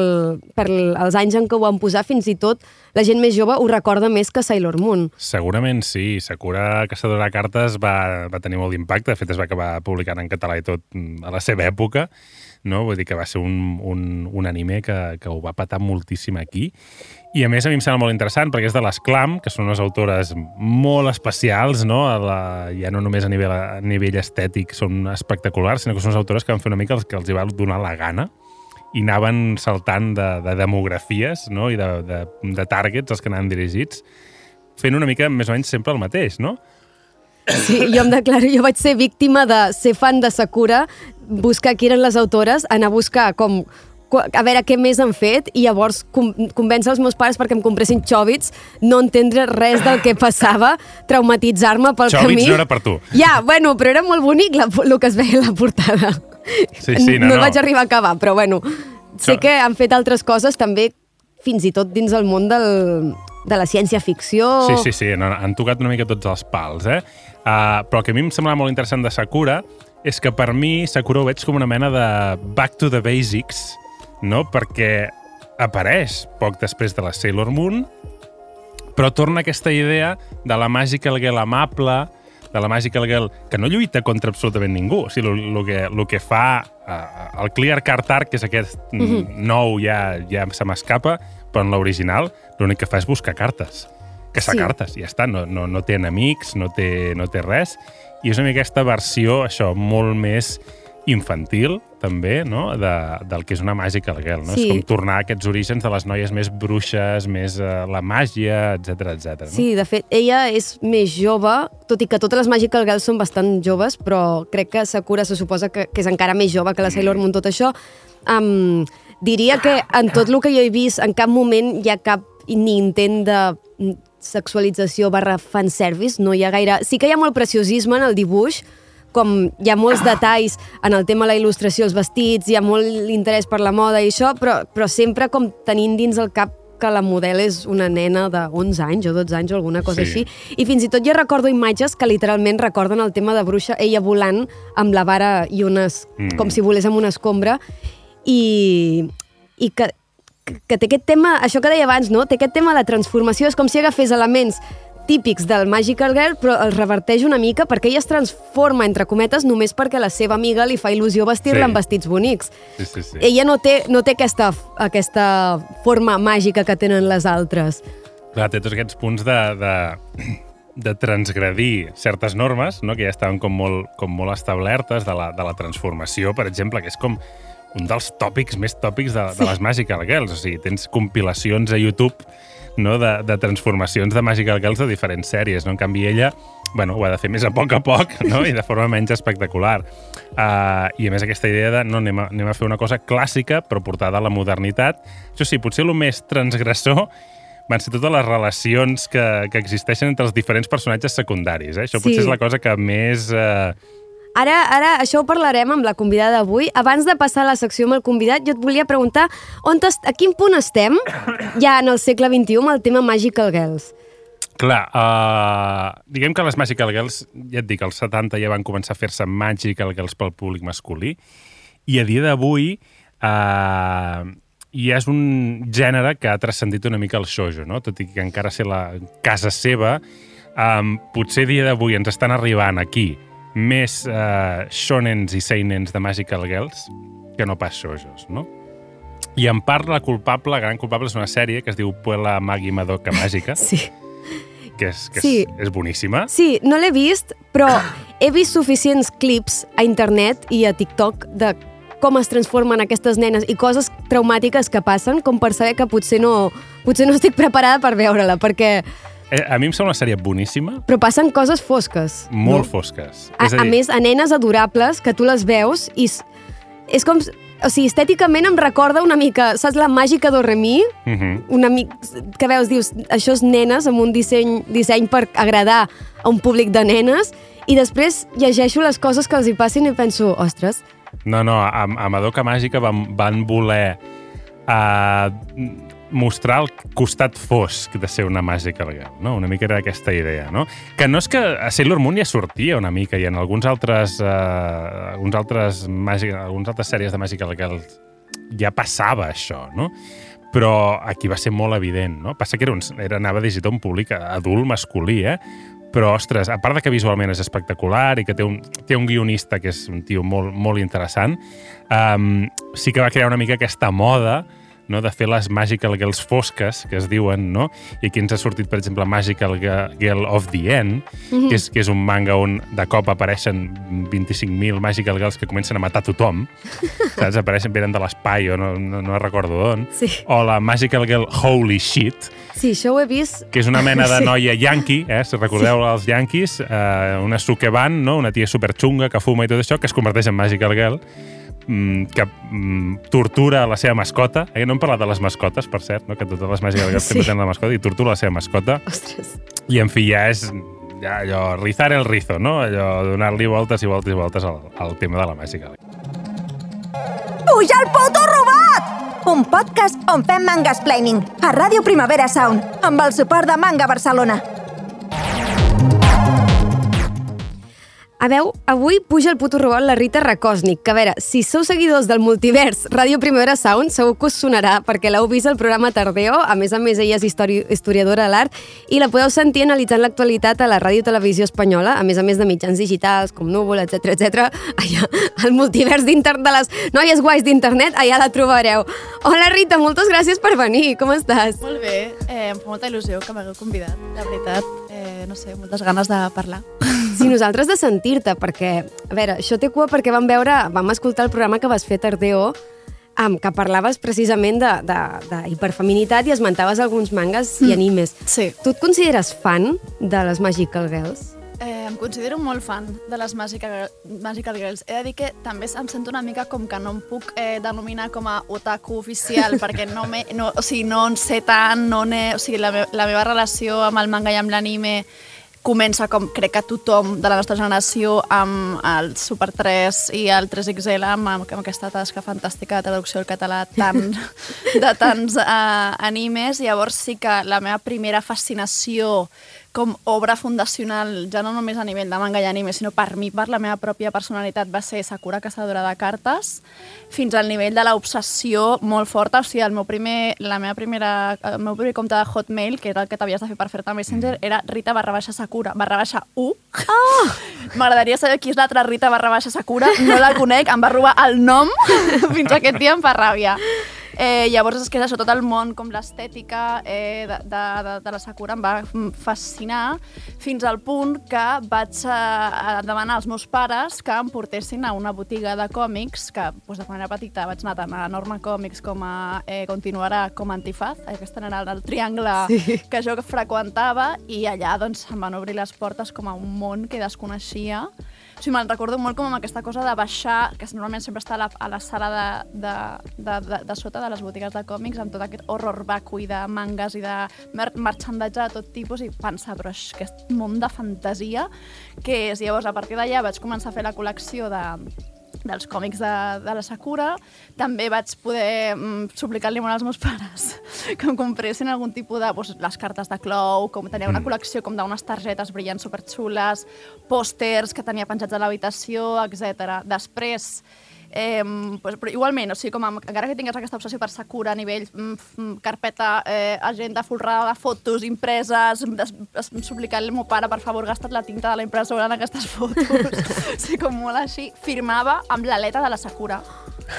per els anys en què ho van posar, fins i tot la gent més jove ho recorda més que Sailor Moon. Segurament sí. Sakura Caçadora de Cartes va, va tenir molt d'impacte. De fet, es va acabar publicant en català i tot mm, a la seva època. No? Vull dir que va ser un, un, un anime que, que ho va patar moltíssim aquí. I a més a mi em sembla molt interessant perquè és de les Clam, que són unes autores molt especials, no? A la, ja no només a nivell, a nivell estètic són espectaculars, sinó que són unes autores que van fer una mica els que els hi va donar la gana i anaven saltant de, de demografies no? i de, de, de targets els que anaven dirigits fent una mica més o menys sempre el mateix, no? Sí, jo em declaro, jo vaig ser víctima de ser fan de Sakura, buscar qui eren les autores, anar a buscar com a veure què més han fet i llavors com, convèncer els meus pares perquè em compressin xòbits, no entendre res del que passava, traumatitzar-me pel Xòbits camí. no era per tu. Ja, bueno, però era molt bonic la, el que es veia a la portada. Sí, sí, no, no, no. vaig arribar a acabar, però bueno, sé que han fet altres coses també, fins i tot dins el món del, de la ciència-ficció. Sí, sí, sí, no, han tocat una mica tots els pals, eh? Uh, però el que a mi em semblava molt interessant de Sakura és que per mi Sakura ho veig com una mena de back to the basics, no? Perquè apareix poc després de la Sailor Moon, però torna aquesta idea de la Magical Girl amable, de la Magical Girl que no lluita contra absolutament ningú. O sigui, el, que, el que fa uh, el Clear Card Arc, que és aquest mm -hmm. nou, ja, ja se m'escapa, però en l'original l'únic que fa és buscar cartes. Caçar Sí. sí. cartes, ja està. No, no, no té enemics, no té, no té res. I és una mica aquesta versió, això, molt més infantil, també, no? de, del que és una Magical Girl. No? Sí. És com tornar a aquests orígens de les noies més bruixes, més uh, la màgia, etc etc. no? Sí, de fet, ella és més jove, tot i que totes les Magical Girls són bastant joves, però crec que Sakura se suposa que, que és encara més jove que la Sailor Moon, tot això. Um, diria que en tot el que jo he vist, en cap moment hi ha cap ni intent de mm, sexualització barra fanservice, no hi ha gaire... Sí que hi ha molt preciosisme en el dibuix, com hi ha molts detalls en el tema de la il·lustració, els vestits, hi ha molt interès per la moda i això, però, però sempre com tenint dins el cap que la model és una nena de 11 anys o 12 anys o alguna cosa Sí. així. I fins i tot jo recordo imatges que literalment recorden el tema de bruixa, ella volant amb la vara i unes... Mm. com si volés amb una escombra i, i que, que té aquest tema, això que deia abans, no? té aquest tema de transformació, és com si agafés elements típics del Magical Girl, però els reverteix una mica perquè ella es transforma, entre cometes, només perquè la seva amiga li fa il·lusió vestir-la Sí. amb vestits bonics. Sí, sí, sí. Ella no té, no té aquesta, aquesta forma màgica que tenen les altres. Clar, té tots aquests punts de, de, de transgredir certes normes, no? que ja estaven com molt, com molt establertes, de la, de la transformació, per exemple, que és com un dels tòpics més tòpics de, de les Magical Girls. O sigui, tens compilacions a YouTube no? de, de transformacions de Magical Girls de diferents sèries. No? En canvi, ella bueno, ho ha de fer més a poc a poc no? i de forma menys espectacular. Uh, I a més aquesta idea de no, anem a, anem a fer una cosa clàssica però portada a la modernitat. Això sí, potser el més transgressor van ser totes les relacions que, que existeixen entre els diferents personatges secundaris. Eh? Això Sí. potser és la cosa que més... Eh, Ara, ara això ho parlarem amb la convidada d'avui. Abans de passar a la secció amb el convidat, jo et volia preguntar on a quin punt estem ja en el segle XXI amb el tema Magical Girls. clar, uh, diguem que les Magical Girls, ja et dic, als 70 ja van començar a fer-se Magical Girls pel públic masculí, i a dia d'avui uh, ja és un gènere que ha transcendit una mica el shoujo, no? tot i que encara ser la casa seva, um, potser dia d'avui ens estan arribant aquí més uh, shonens i seinens de Magical Girls que no pas shoujos, no? I en part la culpable, la gran culpable, és una sèrie que es diu Puella Magi Madoka Màgica, Sí. que és, que Sí. és, és boníssima. Sí, no l'he vist, però he vist suficients clips a internet i a TikTok de com es transformen aquestes nenes i coses traumàtiques que passen com per saber que potser no, potser no estic preparada per veure-la, perquè Eh, A mi em sembla una sèrie boníssima, però passen coses fosques. molt no? fosques. A, és a més, a nenes adorables que tu les veus i s- és com... O sigui, estèticament em recorda una mica, saps, la màgica d'Oremi? Uh -huh. Una mica, que veus, dius, això és nenes amb un disseny, disseny per agradar a un públic de nenes i després llegeixo les coses que els hi passin i penso, ostres, No, no, a, a Madoka Màgica van, van voler uh, mostrar el costat fosc de ser una Magical Girl, no? Una mica era aquesta idea, no? Que no és que a Sailor Moon ja sortia una mica i en alguns altres, uh, alguns altres, Magic, alguns altres sèries de Magical Girls ja passava això, no? Però aquí va ser molt evident, no? Passa que era, un, era anava a un públic adult masculí, eh? Però, ostres, a part de que visualment és espectacular i que té un, té un guionista que és un tio molt, molt interessant, um, sí que va crear una mica aquesta moda no? de fer les Magical Girls fosques, que es diuen, no? I aquí ens ha sortit, per exemple, Magical Girl of the End, que, és, que és un manga on de cop apareixen 25.000 Magical Girls que comencen a matar tothom, saps? Apareixen, venen de l'espai o no, no, no recordo d'on. Sí. O la Magical Girl Holy Shit, Sí, això ho he vist. que és una mena de Sí. noia yankee, eh? si recordeu sí. els yankees, eh, una sukeban, no? una tia superxunga que fuma i tot això, que es converteix en Magical Girl, mm, que mm, tortura la seva mascota. Eh? No hem parlat de les mascotes, per cert, no? que totes les Girls Sí. sempre tenen la mascota, i tortura la seva mascota. Ostres. I, en fi, ja és ja allò, rizar el rizo, no? Allò, donar-li voltes i voltes i voltes al, al tema de la Girl. Puja el puto robot! Un podcast on fem mangasplaining a Ràdio Primavera Sound amb el suport de Manga Barcelona. A veu, avui puja el puto robot la Rita Rakosnik, que a veure, si sou seguidors del multivers Ràdio Primavera Sound, segur que us sonarà perquè l'heu vist al programa Tardeo, a més a més ella és histori historiadora de l'art, i la podeu sentir analitzant l'actualitat a la Ràdio Televisió Espanyola, a més a més de mitjans digitals, com Núvol, etc etc. allà, al multivers de les noies guais d'internet, allà la trobareu. Hola Rita, moltes gràcies per venir, com estàs? Molt bé, eh, em fa molta il·lusió que m'hagueu convidat, la veritat. Eh, no sé, moltes ganes de parlar. Sí, nosaltres de sentir-te, perquè, a veure, això té cua perquè vam veure, vam escoltar el programa que vas fer Tardeo, um, que parlaves precisament de, de, de hiperfeminitat i esmentaves alguns mangas i animes. Sí. Tu et consideres fan de les Magical Girls? Eh, em considero molt fan de les Magical, Magical Girls. He de dir que també em sento una mica com que no em puc eh, denominar com a otaku oficial, perquè no, me, no, o sigui, no en sé tant, no ne, o sigui, la, me, la meva relació amb el manga i amb l'anime comença com crec que tothom de la nostra generació amb el Super 3 i el 3XL amb, amb aquesta tasca fantàstica de traducció al català tan, de tants uh, animes. Llavors sí que la meva primera fascinació com obra fundacional, ja no només a nivell de manga i anime, sinó per mi, per la meva pròpia personalitat, va ser Sakura Caçadora de Cartes, fins al nivell de l'obsessió molt forta. O sigui, el meu primer, la meva primera, el meu primer compte de Hotmail, que era el que t'havies de fer per fer-te Messenger, era Rita barra baixa Sakura, barra baixa U. Oh! M'agradaria saber qui és l'altra Rita barra baixa Sakura, no la conec, em va robar el nom, fins aquest dia em fa ràbia. Eh, llavors és que és això, tot el món, com l'estètica eh, de, de, de, de la Sakura em va mm, fascinar fins al punt que vaig a, a demanar als meus pares que em portessin a una botiga de còmics que doncs, de manera petita vaig anar tant a Norma Còmics com a eh, Continuarà com a Antifaz, aquesta era el triangle Sí. que jo freqüentava i allà doncs, em van obrir les portes com a un món que desconeixia o sigui, me'n recordo molt com amb aquesta cosa de baixar, que normalment sempre està a la, a la sala de, de, de, de, de sota de les botigues de còmics, amb tot aquest horror vacui de mangas i de marxandatge de tot tipus, i pensar, però és aquest món de fantasia que és. Llavors, a partir d'allà vaig començar a fer la col·lecció de, dels còmics de, de la Sakura. També vaig poder mm, suplicar-li molt als meus pares que em compressin algun tipus de... Doncs, les cartes de Clou, com tenia una col·lecció com d'unes targetes brillants superxules, pòsters que tenia penjats a l'habitació, etc. Després, Eh, pues, però igualment, o sigui, com a, encara que tingués aquesta obsessió per Sakura a nivell mm, mm, carpeta, eh, agenda folrada de fotos impreses, des, des, suplicar-li al meu pare, per favor, gasta't la tinta de la impressora en aquestes fotos. o sigui, com molt així. Firmava amb l'aleta de la Sakura.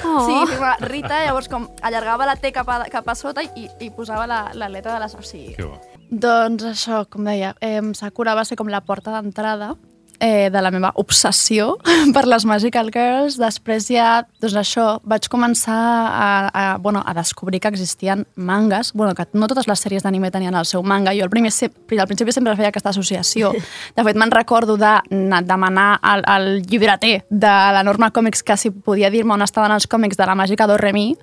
Oh. Sí, firmava Rita, llavors com allargava la T cap a, cap a sota i, i posava la- l'aleta de la... O sigui, Que bo. doncs això, com deia, eh, Sakura va ser com la porta d'entrada eh, de la meva obsessió per les Magical Girls. Després ja, doncs això, vaig començar a, a, bueno, a descobrir que existien mangas, bueno, que no totes les sèries d'anime tenien el seu manga. Jo al, primer, al principi sempre feia aquesta associació. De fet, me'n recordo de na- demanar al, al llibreter de la Norma Còmics que si podia dir-me on estaven els còmics de la màgica Doremi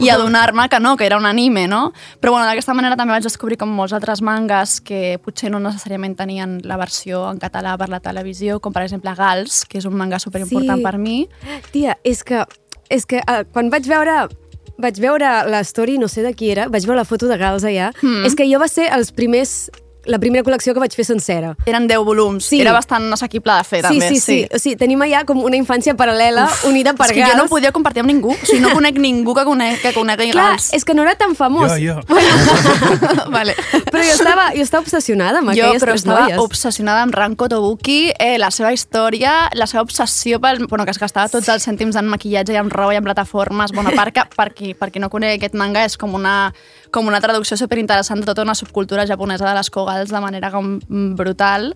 i adonar-me que no, que era un anime, no? Però bueno, d'aquesta manera també vaig descobrir com molts altres mangas que potser no necessàriament tenien la versió en català per la televisió, com per exemple Gals, que és un manga superimportant Sí. per mi. Tia, és que, és que uh, quan vaig veure vaig veure la story, no sé de qui era, vaig veure la foto de Gals allà, mm. és que jo va ser els primers la primera col·lecció que vaig fer sencera. Eren 10 volums. Sí. Era bastant assequible de fer, Sí, també. sí, sí, O sigui, tenim allà com una infància paral·lela unida per és que jo gals. no podia compartir amb ningú. O sigui, no conec ningú que, conec, que conegui Clar, gals. és que no era tan famós. Jo, jo. vale. Però jo estava, jo estava obsessionada amb Jo, aquelles però tres estava noies. obsessionada amb Ranko Tobuki, eh, la seva història, la seva obsessió pel, bueno, que es gastava tots els cèntims en maquillatge i en roba i en plataformes. Bueno, que, per qui, per qui no coneix aquest manga, és com una, com una traducció superinteressant de tota una subcultura japonesa de les kogals de manera com brutal.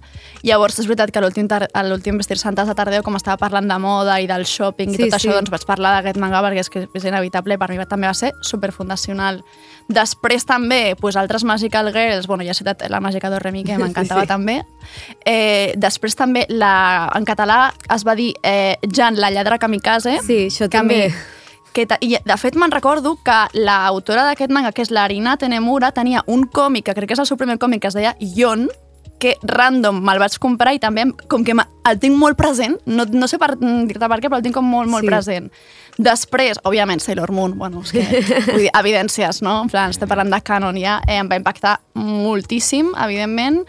Llavors, és veritat que a l'últim Vestir Santes de Tardeu, com estava parlant de moda i del shopping Sí, i tot sí. això, doncs vaig parlar d'aquest manga perquè és que és inevitable per mi també va ser superfundacional. Després també, pues, altres Magical Girls, bueno, ja he citat la Màgica Doremi, que m'encantava Sí, sí. també. Eh, després també, la, en català es va dir eh, Jan, la lladra kamikaze. Sí, això que a també. mi- Que ta- I, de fet, me'n recordo que l'autora d'aquest manga, que és l'Arina Tenemura, tenia un còmic, que crec que és el seu primer còmic, que es deia Yon, que random me'l vaig comprar i també com que el tinc molt present, no, no sé per mm, dir-te per què, però el tinc com molt, molt Sí. present. Després, òbviament, Sailor Moon, bueno, és que, vull dir, evidències, no? En plan, estem parlant de canon ja, eh, em va impactar moltíssim, evidentment.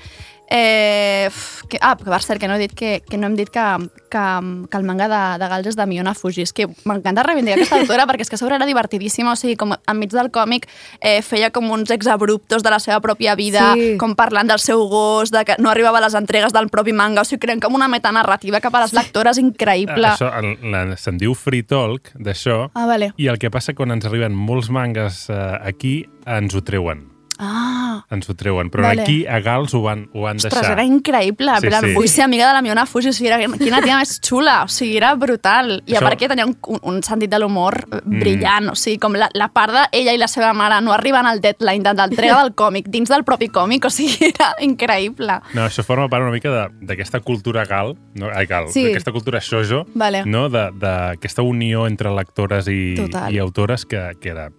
Eh, que, ah, per cert, que no he dit que, que no hem dit que, que, que el manga de, de Gals és de Miona Fuji. És que m'encanta reivindicar aquesta autora perquè és que a sobre era divertidíssima, o sigui, com enmig del còmic eh, feia com uns exabruptos de la seva pròpia vida, Sí. com parlant del seu gos, de que no arribava a les entregues del propi manga, o sigui, creen com una metanarrativa cap a les lectores increïble. Això, el- la- se'n diu Free Talk, d'això, Ah, vale. i el que passa quan ens arriben molts mangas eh, aquí, ens ho treuen. Ah, Ens ho treuen. Però Vale. aquí a Gals ho van, ho van Ostres, deixar. era increïble. Sí, Sí. Vull ser amiga de la Miona Fuji, o sigui, era, quina tia més xula, o sigui, era brutal. I a Això- part que tenia un, un, un sentit de l'humor Mm. brillant, o sigui, com la, la part d'ella i la seva mare no arriben al deadline de l'entrega del còmic, dins del propi còmic, o sigui, era increïble. No, això forma part una mica de- d'aquesta cultura gal, no, ai, gal, Sí. d'aquesta cultura shoujo, Vale. no? de- d'aquesta unió entre lectores i, Total. i autores que, que era,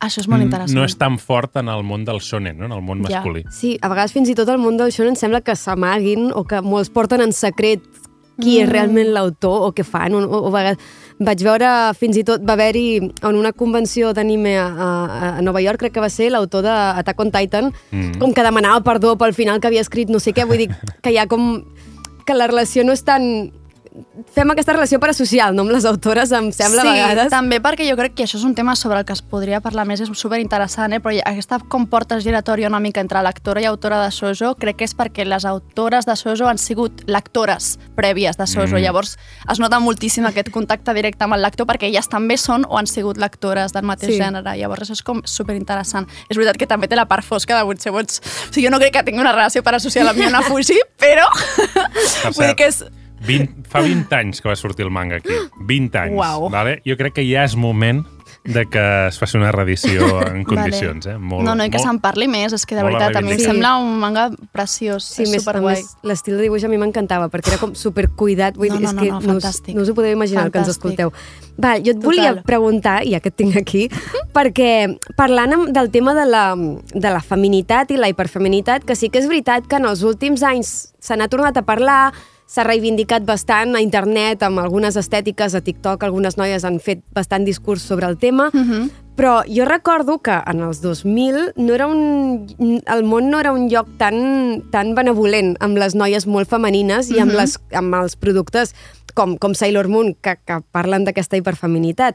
Això és molt interessant. no és tan fort en el món del shonen, no? en el món Ja. masculí. Sí, a vegades fins i tot el món del shonen sembla que s'amaguin o que molts porten en secret qui Mm. és realment l'autor o què fan. O, o, o a vegades, vaig veure, fins i tot va haver-hi en una convenció d'anime a, a, a Nova York, crec que va ser l'autor d'Attack on Titan, Mm. com que demanava perdó pel final que havia escrit no sé què, vull dir que hi ha com que la relació no és tan fem aquesta relació parasocial, no amb les autores, em sembla sí, a vegades. també perquè jo crec que això és un tema sobre el que es podria parlar més, és superinteressant, eh? però aquesta com porta giratòria una mica entre lectora i autora de Sojo, crec que és perquè les autores de Sojo han sigut lectores prèvies de Sojo, Mm. llavors es nota moltíssim aquest contacte directe amb el lector perquè elles també són o han sigut lectores del mateix Sí. sí. gènere, llavors això és com superinteressant. És veritat que també té la part fosca de potser pots... O sigui, jo no crec que tingui una relació parasocial amb Miona Fuji, però Per vull dir que és... 20, fa 20 anys que va sortir el manga aquí. 20 anys. Uau. Vale? Jo crec que ja és moment de que es faci una reedició en condicions. Eh? Molt, no, no, i que se'n parli més, és que de veritat a mi em sembla un manga preciós, Sí, és superguai. l'estil de dibuix a mi m'encantava, perquè era com supercuidat, vull No, dir, no, és no, que no, us, fantàstic. no us ho podeu imaginar el que ens Fantàstic. escolteu. Val, jo et Total. volia preguntar, ja que et tinc aquí, perquè parlant del tema de la, de la feminitat i la hiperfeminitat, que sí que és veritat que en els últims anys se n'ha tornat a parlar, s'ha reivindicat bastant a internet amb algunes estètiques, a TikTok algunes noies han fet bastant discurs sobre el tema, Mhm. però jo recordo que en els 2000 no era un, el món no era un lloc tan, tan benevolent amb les noies molt femenines i amb, Mhm. les, amb els productes com, com Sailor Moon que, que parlen d'aquesta hiperfeminitat.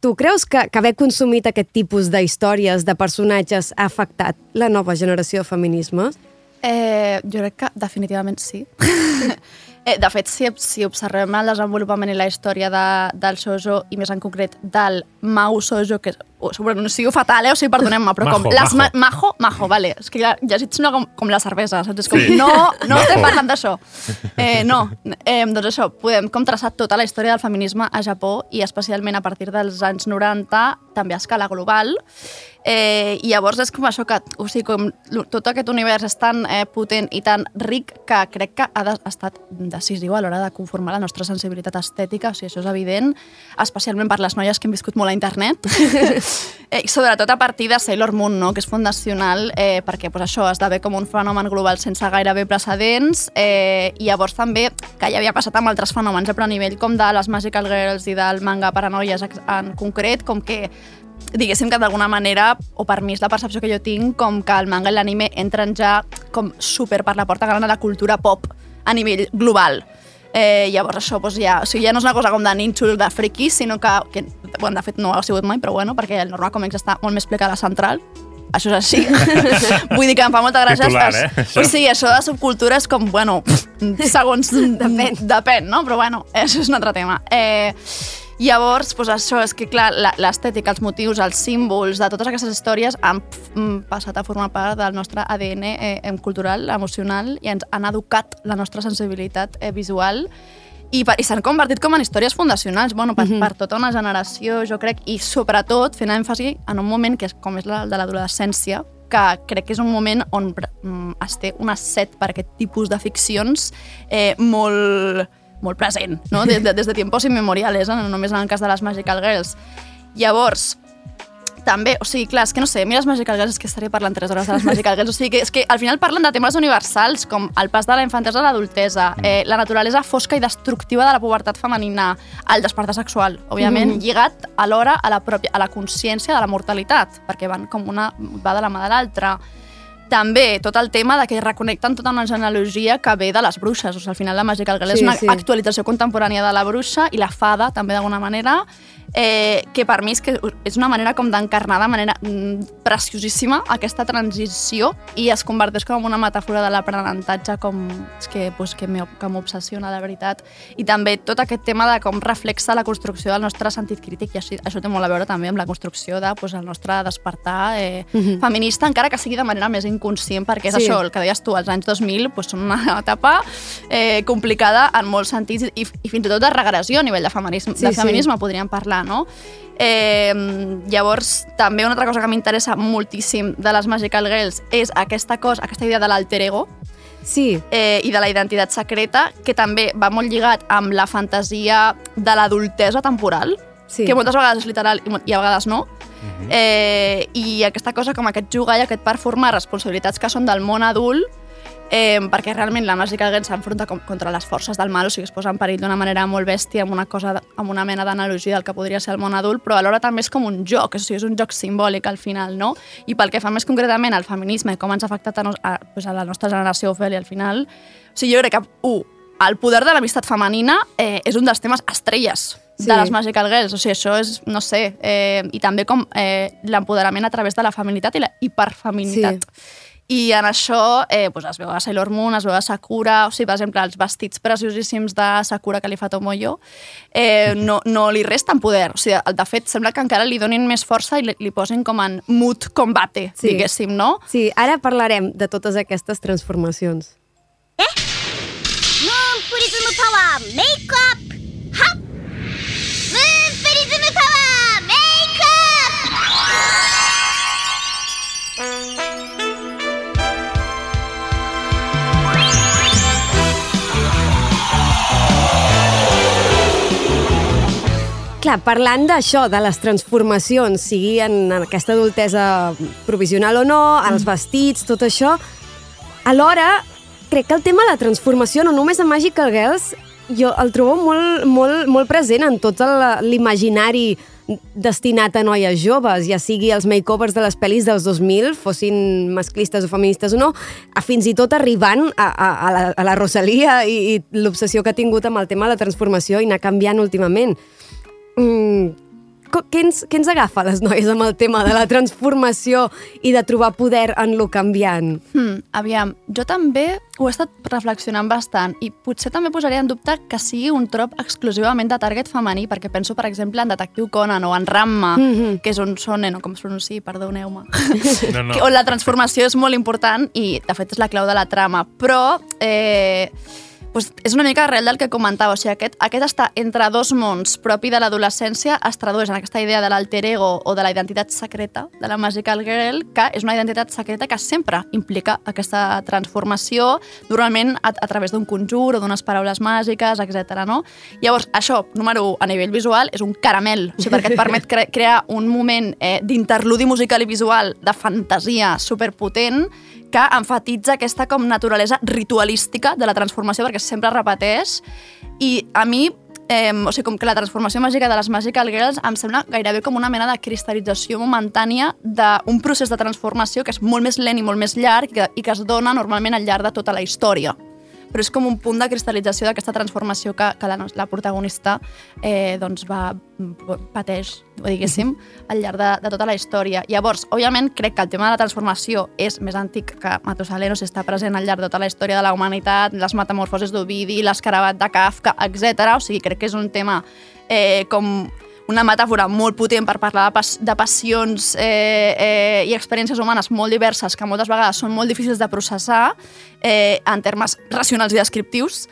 Tu creus que, que haver consumit aquest tipus d'històries, de personatges, ha afectat la nova generació de feminismes? Eh, jo crec que definitivament sí. eh, de fet, si, si observem el desenvolupament i la història de, del Sojo, i més en concret del Mau Sojo, que ho pronuncio fatal, eh? o sigui, perdoneu-me, però com... Majo, les majo. Ma majo, majo, vale. És que clar, llegit sona com, com la cervesa, saps? És com, Sí. no, no Majo. estem parlant d'això. Eh, no, eh, doncs això, podem com traçar tota la història del feminisme a Japó i especialment a partir dels anys 90, també a escala global. Eh, I llavors és com això que, o sigui, com tot aquest univers és tan eh, potent i tan ric que crec que ha, de, ha estat decisiu a l'hora de conformar la nostra sensibilitat estètica, o sigui, això és evident, especialment per les noies que hem viscut molt a internet. eh, sobretot a partir de Sailor Moon, no? que és fundacional, eh, perquè pues, això esdevé com un fenomen global sense gairebé precedents, eh, i llavors també, que ja havia passat amb altres fenòmens, eh, però a nivell com de les Magical Girls i del manga per a noies en concret, com que diguéssim que d'alguna manera, o per mi és la percepció que jo tinc, com que el manga i l'anime entren ja com super per la porta gran a la cultura pop a nivell global. Eh, llavors això doncs, ja, o sigui, ja no és una cosa com de nínxol de friquis, sinó que, que bueno, de fet no ha sigut mai, però bueno, perquè el Norma Comics està molt més ple que la central, això és així. Vull dir que em fa molta gràcia. Titular, eh, això. O sigui, això de subcultura és com, bueno, segons... depèn. Depèn, no? Però bueno, això és un altre tema. Eh, llavors, doncs això, és que clar, la- l'estètica, els motius, els símbols de totes aquestes històries han mm, passat a formar part del nostre ADN eh, cultural, emocional, i ens han educat la nostra sensibilitat eh, visual i, per- i s'han convertit com en històries fundacionals bueno, per, per tota una generació, jo crec, i sobretot fent èmfasi en un moment que és com és el de l'adolescència, que crec que és un moment on mm, es té una set per aquest tipus de ficcions eh, molt, molt present, no? des, de, des de tiempos immemoriales, eh? no només en el cas de les Magical Girls. Llavors, també, o sigui, clar, és que no sé, a mi les Magical Girls és que estaré parlant 3 hores de les Magical Girls, o sigui, que és que al final parlen de temes universals, com el pas de la infantesa a l'adultesa, eh, la naturalesa fosca i destructiva de la pubertat femenina, el despertar sexual, òbviament, Mhm. lligat alhora a la, pròpia, a la consciència de la mortalitat, perquè van com una va de la mà de l'altra. També tot el tema de que reconnecten tota una genealogia que ve de les bruixes. O sigui, al final la Girl és Sí, una sí. actualització contemporània de la bruixa i la fada, també d'alguna manera, eh, que per mi és, que és una manera com d'encarnar de manera mm, preciosíssima aquesta transició i es converteix com en una metàfora de l'aprenentatge com és que, pues, que m'o- que m'obsessiona, de veritat. I també tot aquest tema de com reflexa la construcció del nostre sentit crític i així, això té molt a veure també amb la construcció de, pues, el nostre despertar eh, feminista, encara que sigui de manera més inconscient, perquè és Sí. això, el que deies tu, els anys 2000 pues, són una etapa eh, complicada en molts sentits i, i fins i tot de regressió a nivell de feminisme, Sí, de sí. feminisme podríem parlar, no? Eh, llavors, també una altra cosa que m'interessa moltíssim de les Magical Girls és aquesta cosa, aquesta idea de l'alter ego, Sí, eh, i de la identitat secreta, que també va molt lligat amb la fantasia de l'adultesa temporal, sí. que moltes vegades és literal i, a vegades no. eh, I aquesta cosa com aquest jugar i aquest performar responsabilitats que són del món adult eh, perquè realment la Magical Girl s'enfronta contra les forces del mal, o sigui, es posa en perill d'una manera molt bèstia, amb una, cosa, amb una mena d'analogia del que podria ser el món adult, però alhora també és com un joc, o sigui, és un joc simbòlic al final, no? I pel que fa més concretament al feminisme, com ens ha afectat a, nos, a, pues a la nostra generació, Ofèlia, al final, o sigui, jo crec que, un, el poder de l'amistat femenina eh, és un dels temes estrelles Sí. de les Magical Girls, o sigui, això és, no sé, eh, i també com eh, l'empoderament a través de la feminitat i la hiperfeminitat. I en això eh, pues es veu a Sailor Moon, es veu a Sakura, o sigui, per exemple, els vestits preciosíssims de Sakura que li fa Tomoyo eh, mm-hmm. no, no li resten poder. O sigui, de fet, sembla que encara li donin més força i li, li posin com en mood combate, eh, sí. diguéssim, no? Sí, ara parlarem de totes aquestes transformacions. Eh? Moon Prism Power Make-up Clar, parlant d'això, de les transformacions, sigui en aquesta adultesa provisional o no, els vestits, tot això, alhora, crec que el tema de la transformació, no només a Magical Girls, jo el trobo molt, molt, molt present en tot l'imaginari destinat a noies joves, ja sigui els makeovers de les pel·lis dels 2000, fossin masclistes o feministes o no, a fins i tot arribant a, a, a, la, a la Rosalia i, i l'obsessió que ha tingut amb el tema de la transformació i anar canviant últimament. Mm, què, ens, què ens agafa les noies amb el tema de la transformació i de trobar poder en lo canviant? Hmm, aviam, jo també ho he estat reflexionant bastant i potser també posaria en dubte que sigui un trop exclusivament de target femení, perquè penso, per exemple, en Detectiu Conan o en Ramma, Mhm. que és un sonen, o com es pronunciï, perdoneu-me, No, no. que- on la transformació és molt important i, de fet, és la clau de la trama. Però eh, pues, és una mica arrel del que comentava. O sigui, aquest, aquest està entre dos mons propi de l'adolescència es tradueix en aquesta idea de l'alter ego o de la identitat secreta de la Magical Girl, que és una identitat secreta que sempre implica aquesta transformació, normalment a, a través d'un conjur o d'unes paraules màgiques, etc. No? Llavors, això, número 1, a nivell visual, és un caramel, o sigui, perquè et permet cre crear un moment eh, d'interludi musical i visual de fantasia superpotent que enfatitza aquesta com naturalesa ritualística de la transformació, perquè sempre repeteix, i a mi eh, o sigui, com que la transformació màgica de les Magical Girls em sembla gairebé com una mena de cristal·lització momentània d'un procés de transformació que és molt més lent i molt més llarg i que, i que es dona normalment al llarg de tota la història però és com un punt de cristal·lització d'aquesta transformació que, que la, la protagonista eh, doncs va, pateix, diguéssim, al llarg de, de tota la història. Llavors, òbviament, crec que el tema de la transformació és més antic que sigui, està present al llarg de tota la història de la humanitat, les metamorfosis d'Ovidi, l'escarabat de Kafka, etc. O sigui, crec que és un tema eh, com una metàfora molt potent per parlar de, pas de passions eh, eh, i experiències humanes molt diverses que moltes vegades són molt difícils de processar eh, en termes racionals i descriptius.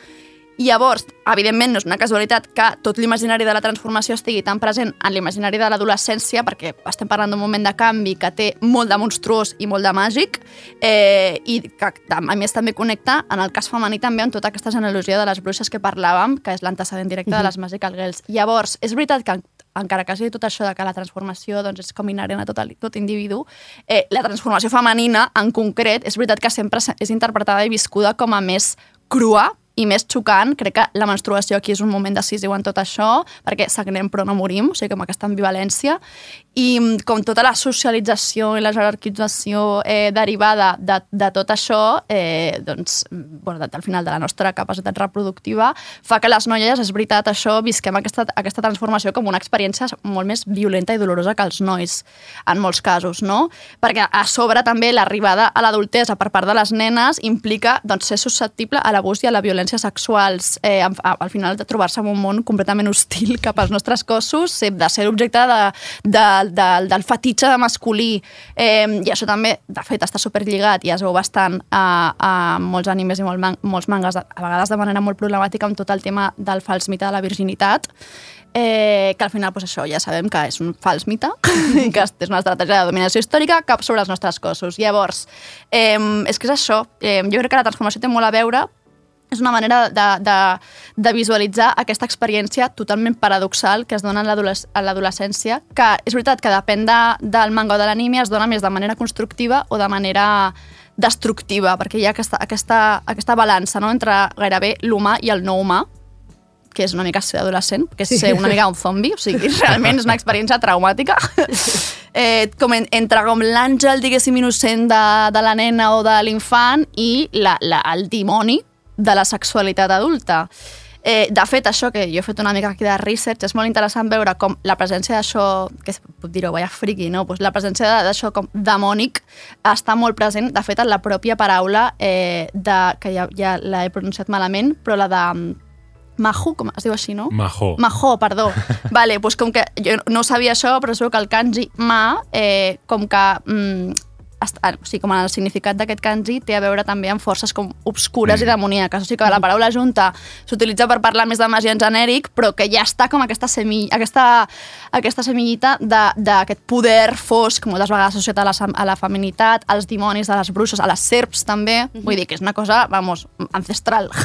I llavors, evidentment, no és una casualitat que tot l'imaginari de la transformació estigui tan present en l'imaginari de l'adolescència, perquè estem parlant d'un moment de canvi que té molt de monstruós i molt de màgic, eh, i que a més també connecta, en el cas femení també, amb tota aquesta genealogia de les bruixes que parlàvem, que és l'antecedent directe de les Magical Girls. Llavors, és veritat que encara que sigui tot això de que la transformació doncs, és com inherent a tot, el, tot individu, eh, la transformació femenina, en concret, és veritat que sempre és interpretada i viscuda com a més crua, i més xocant, crec que la menstruació aquí és un moment decisiu en tot això, perquè sagnem però no morim, o sigui, com aquesta ambivalència, i mm, com tota la socialització i la jerarquització eh, derivada de, de tot això, eh, doncs, bueno, al final de la nostra capacitat reproductiva, fa que les noies, és veritat, això, visquem aquesta, aquesta transformació com una experiència molt més violenta i dolorosa que els nois, en molts casos, no? Perquè a sobre també l'arribada a l'adultesa per part de les nenes implica doncs, ser susceptible a l'abús i a la violència sexuals, eh, al final de trobar-se en un món completament hostil cap als nostres cossos, de ser objecte de, de del, del fetitxe de masculí, eh, i això també, de fet, està superlligat i es veu bastant a, a molts animes i molt man, molts mangas, a vegades de manera molt problemàtica amb tot el tema del fals mite de la virginitat, eh, que al final pues això ja sabem que és un fals mite i que és una estratègia de dominació històrica cap sobre els nostres cossos. Llavors, eh, és que és això. Eh, jo crec que la transformació té molt a veure és una manera de, de, de visualitzar aquesta experiència totalment paradoxal que es dona a l'adolescència, que és veritat que depèn de, del manga o de l'anime, es dona més de manera constructiva o de manera destructiva, perquè hi ha aquesta, aquesta, aquesta balança no? entre gairebé l'humà i el no humà, que és una mica ser adolescent, que és ser una mica un zombi, o sigui, realment és una experiència traumàtica. eh, com en, entre com l'àngel, diguéssim, innocent de, de la nena o de l'infant i la, la, el dimoni, de la sexualitat adulta. Eh, de fet, això que jo he fet una mica aquí de research, és molt interessant veure com la presència d'això, que puc dir-ho, vaya friki, no? Pues la presència d'això com demònic està molt present, de fet, en la pròpia paraula, eh, de, que ja, ja l'he pronunciat malament, però la de Mahu, com es diu així, no? Maho. Maho, perdó. vale, doncs com que jo no sabia això, però es veu que el kanji ma, eh, com que mm, o sigui, com el significat d'aquest kanji té a veure també amb forces com obscures mm. i demoníaques. O sigui que la paraula junta s'utilitza per parlar més de màgia en genèric, però que ja està com aquesta, semilla, aquesta, aquesta semillita d'aquest poder fosc, moltes vegades associat a la, a la feminitat, als dimonis, a les bruixes, a les serps també. Mm -hmm. Vull dir que és una cosa, vamos, ancestral.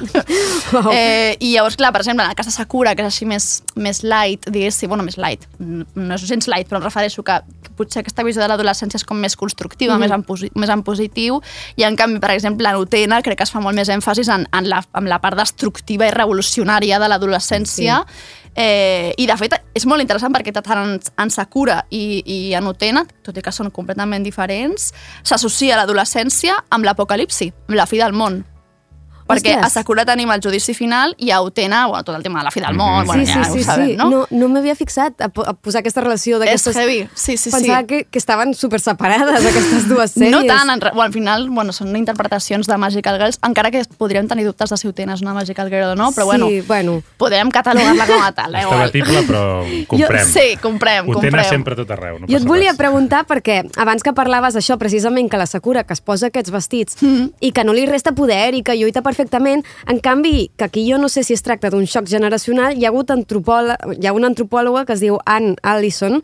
Wow. eh, I llavors, clar, per exemple, en el cas de Sakura, que és així més, més light, diguéssim, bueno, més light, no és gens light, però em refereixo que, que potser aquesta visió de l'adolescència és com més constructiva, mm -hmm més, en posi més en positiu, i en canvi, per exemple, en Utena crec que es fa molt més èmfasis en, en, la, en la part destructiva i revolucionària de l'adolescència, sí. Eh, I, de fet, és molt interessant perquè tant en, en Sakura i, i en Utena, tot i que són completament diferents, s'associa l'adolescència amb l'apocalipsi, amb la fi del món perquè Ostres. a Sakura tenim el judici final i a Utena, bueno, tot el tema de la fi del món, mm -hmm. bueno, sí, ja sí, sí, ho sabem, sí. no? No, no m'havia fixat a, a posar aquesta relació d'aquestes... És heavy, sí, sí, Pensava sí. que, que estaven super separades, aquestes dues sèries. No tant, en, bueno, al final, bueno, són interpretacions de Magical Girls, encara que podríem tenir dubtes de si Utena és una Magical Girl o no, però bueno, sí, bueno. podem catalogar-la com a tal. Eh, és debatible, però comprem. Jo, sí, comprem, comprem. Utena sempre a tot arreu, no Jo et volia res. preguntar perquè abans que parlaves això, precisament, que la Sakura, que es posa aquests vestits mm -hmm. i que no li resta poder i que lluita perfectament, en canvi, que aquí jo no sé si es tracta d'un xoc generacional, hi ha hagut hi ha una antropòloga que es diu Anne Allison,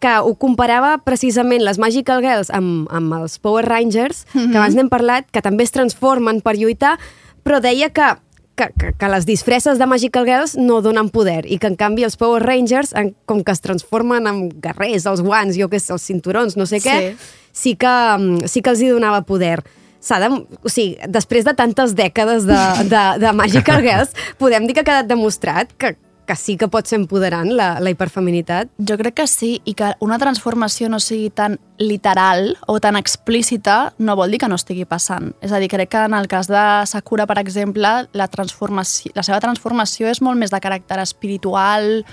que ho comparava precisament les Magical Girls amb, amb els Power Rangers, mm -hmm. que abans n'hem parlat, que també es transformen per lluitar, però deia que que, que, que les disfresses de Magical Girls no donen poder i que en canvi els Power Rangers, en, com que es transformen en guerrers, els guants, jo què sé, els cinturons, no sé què, sí, sí que, sí que els hi donava poder s'ha de... O sigui, després de tantes dècades de, de, de Magical Girls, podem dir que ha quedat demostrat que, que sí que pot ser empoderant la, la hiperfeminitat. Jo crec que sí, i que una transformació no sigui tan literal o tan explícita no vol dir que no estigui passant. És a dir, crec que en el cas de Sakura, per exemple, la, transformació, la seva transformació és molt més de caràcter espiritual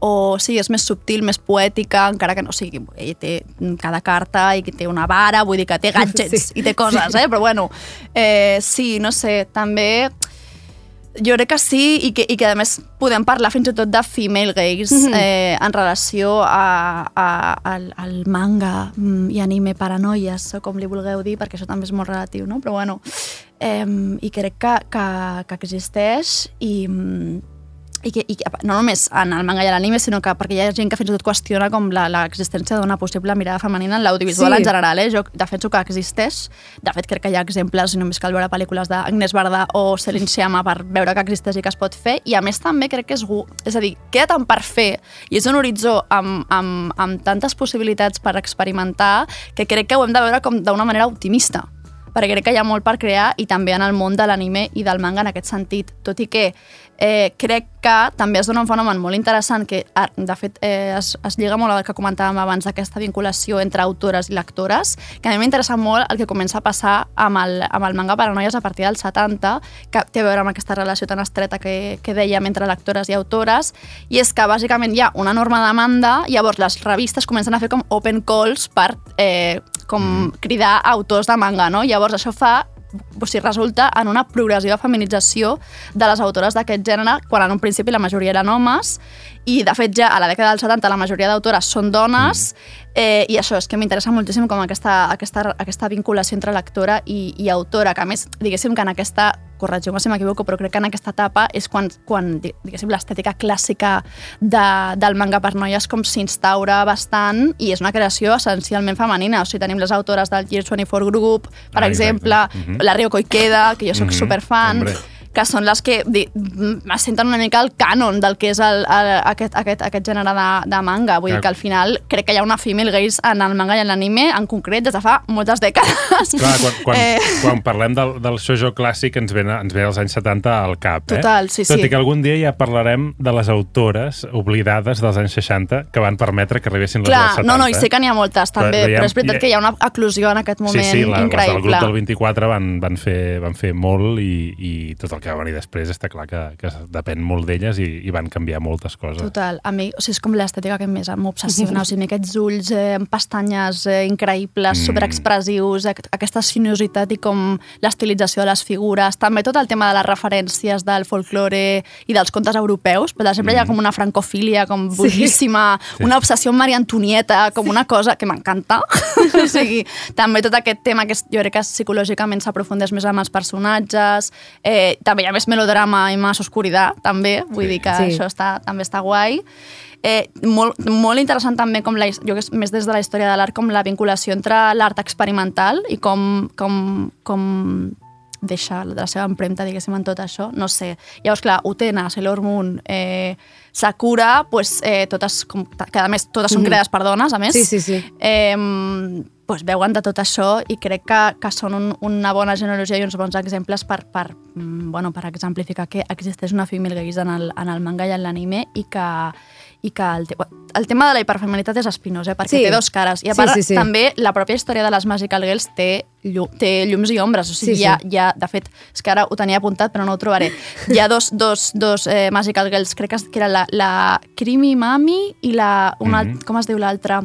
o sí, és més subtil, més poètica, encara que no sigui... Ell té cada carta i que té una vara, vull dir que té gadgets Sí. i té coses, eh? Però bueno, eh, sí, no sé, també jo crec que sí i que, i que a més podem parlar fins i tot de female gays Mhm. eh, en relació a, a, al, al manga mm, i anime paranoies o com li vulgueu dir perquè això també és molt relatiu, no? Però bueno, eh, i crec que, que, que existeix i, mm, i que, i que no només en el manga i l'anime, sinó que perquè hi ha gent que fins i tot qüestiona com l'existència d'una possible mirada femenina en l'audiovisual Sí. en general. Eh? Jo defenso que existeix. De fet, crec que hi ha exemples, només cal veure pel·lícules d'Agnès Varda o Celine Sciamma per veure que existeix i que es pot fer. I a més també crec que és... És a dir, queda tant per fer i és un horitzó amb, amb, amb tantes possibilitats per experimentar que crec que ho hem de veure com d'una manera optimista perquè crec que hi ha molt per crear i també en el món de l'anime i del manga en aquest sentit, tot i que eh, crec que també es dona un fenomen molt interessant que, ah, de fet, eh, es, es lliga molt al que comentàvem abans d'aquesta vinculació entre autores i lectores, que a mi m'interessa molt el que comença a passar amb el, amb el manga Paranoies a partir dels 70, que té a veure amb aquesta relació tan estreta que, que dèiem entre lectores i autores, i és que bàsicament hi ha una enorme demanda, llavors les revistes comencen a fer com open calls per eh, com cridar autors de manga, no? Llavors això fa o sigui, resulta en una progressiva feminització de les autores d'aquest gènere, quan en un principi la majoria eren homes, i de fet ja a la dècada dels 70 la majoria d'autores són dones, eh, i això és que m'interessa moltíssim com aquesta, aquesta, aquesta vinculació entre lectora i, i autora, que a més, diguéssim que en aquesta corregiu-me si m'equivoco, però crec que en aquesta etapa és quan, quan di- diguéssim, l'estètica clàssica de, del manga per noies com s'instaura bastant i és una creació essencialment femenina. O sigui, tenim les autores del Year 24 Group, per Ah, exemple, exacte. Mhm. la Ryoko Ikeda, que jo sóc Mhm, superfan, hombre. Que són les que m'assenten una mica el cànon del que és el, el, aquest, aquest, aquest gènere de, de manga. Vull Clar. dir que al final crec que hi ha una female gaze en el manga i en l'anime, en concret, des de fa moltes dècades. Clar, quan, quan, Eh. eh... quan parlem del, del shoujo clàssic ens ve, ens ve als anys 70 al cap. Eh? Total, sí, Tot sí. i que algun dia ja parlarem de les autores oblidades dels anys 60 que van permetre que arribessin les Clar, dels 70. no, no, i sé que n'hi ha moltes també, Però però, és veritat que hi ha una eclosió en aquest moment sí, sí, la, les del increïble. grup del 24 van, van, fer, van fer molt i, i tot el que va venir després està clar que, que depèn molt d'elles i, i van canviar moltes coses. Total, a mi, o sigui, és com l'estètica que més m'obsessiona, o sigui, aquests ulls eh, amb pestanyes eh, increïbles, Mm. superexpressius, aquesta sinuositat i com l'estilització de les figures, també tot el tema de les referències del folklore i dels contes europeus, però sempre hi ha com una francofília com boníssima, Sí. una obsessió amb Maria Antonieta, com una cosa que m'encanta. o sigui, també tot aquest tema que jo crec que psicològicament s'aprofundeix més amb els personatges, eh, també hi ha més melodrama i més oscuritat, també, vull Sí. dir que Sí. això està, també està guai. Eh, molt, molt interessant també, com la, jo que és més des de la història de l'art, com la vinculació entre l'art experimental i com, com, com deixa la seva empremta, diguéssim, en tot això. No sé. Llavors, clar, Utena, Sailor Moon, eh, Sakura, pues, eh, totes, com, que a més totes són Mhm. creades per dones, a més. Sí, sí, sí. Eh, pues veuen de tot això i crec que, que són un, una bona genealogia i uns bons exemples per, per, mm, bueno, per exemplificar que existeix una female gaze en el, en el manga i en l'anime i que, i que el, el tema de la hiperfeminitat és espinós, eh? perquè Sí. té dos cares. I a Sí, part, sí, sí. també la pròpia història de les Magical Girls té, llu té llums i ombres. O sigui, Sí, sí. Hi, ha, hi ha, de fet, és que ara ho tenia apuntat però no ho trobaré. Hi ha dos, dos, dos eh, Magical Girls, crec que, era la, la Creamy Mami i la... Una, Mhm. Com es diu l'altra?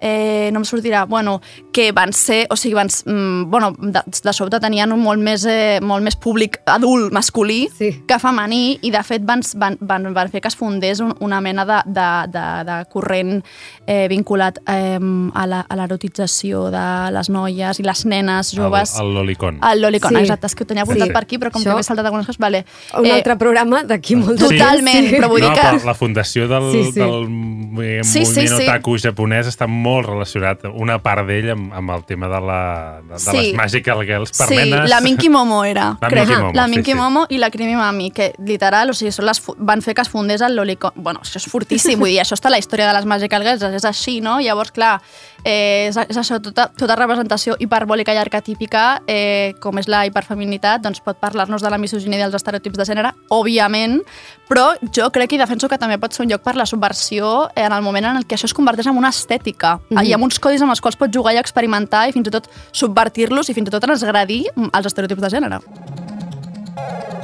Eh, no em sortirà, bueno, que van ser, o sigui, van, mm, bueno, de, de sobte tenien un molt més, eh, molt més públic adult masculí Sí. que femení i de fet van, van, van, van fer que es fundés un, una mena de, de, de, de corrent eh, vinculat eh, a la- a l'erotització de les noies i les nenes joves. El, el lolicon. El lolicon, Sí. exacte, és que ho tenia apuntat Sí. per aquí, però com Això- que m'he saltat algunes coses, vale. Un Eh, altre programa d'aquí molt de Sí. Totalment, però vull no, dir que... la fundació del, Sí, sí. del moviment Sí, sí, sí. otaku japonès està molt relacionat, una part d'ell, amb, amb el tema de, la, de, de Sí. les Magical Girls per sí, nenes. la Minky Momo era, La crec. Minky Momo, la sí, Minky sí. Momo i la Creamy Mami, que literal, o sigui, són les, van fer que es fundés el Lolicon. Bueno, això és fortíssim, vull dir, això està la història de les Magical Girls, és així, no? Llavors, clar, eh, és, és això, tota, tota representació hiperbòlica i arquetípica, eh, com és la hiperfeminitat, doncs pot parlar-nos de la misoginia i dels estereotips de gènere, òbviament, Però jo crec i defenso que també pot ser un lloc per la subversió en el moment en el que això es converteix en una estètica. Mm -hmm. Hi ha uns codis amb els quals pots jugar i experimentar i fins i tot subvertir-los i fins i tot transgredir els estereotips de gènere.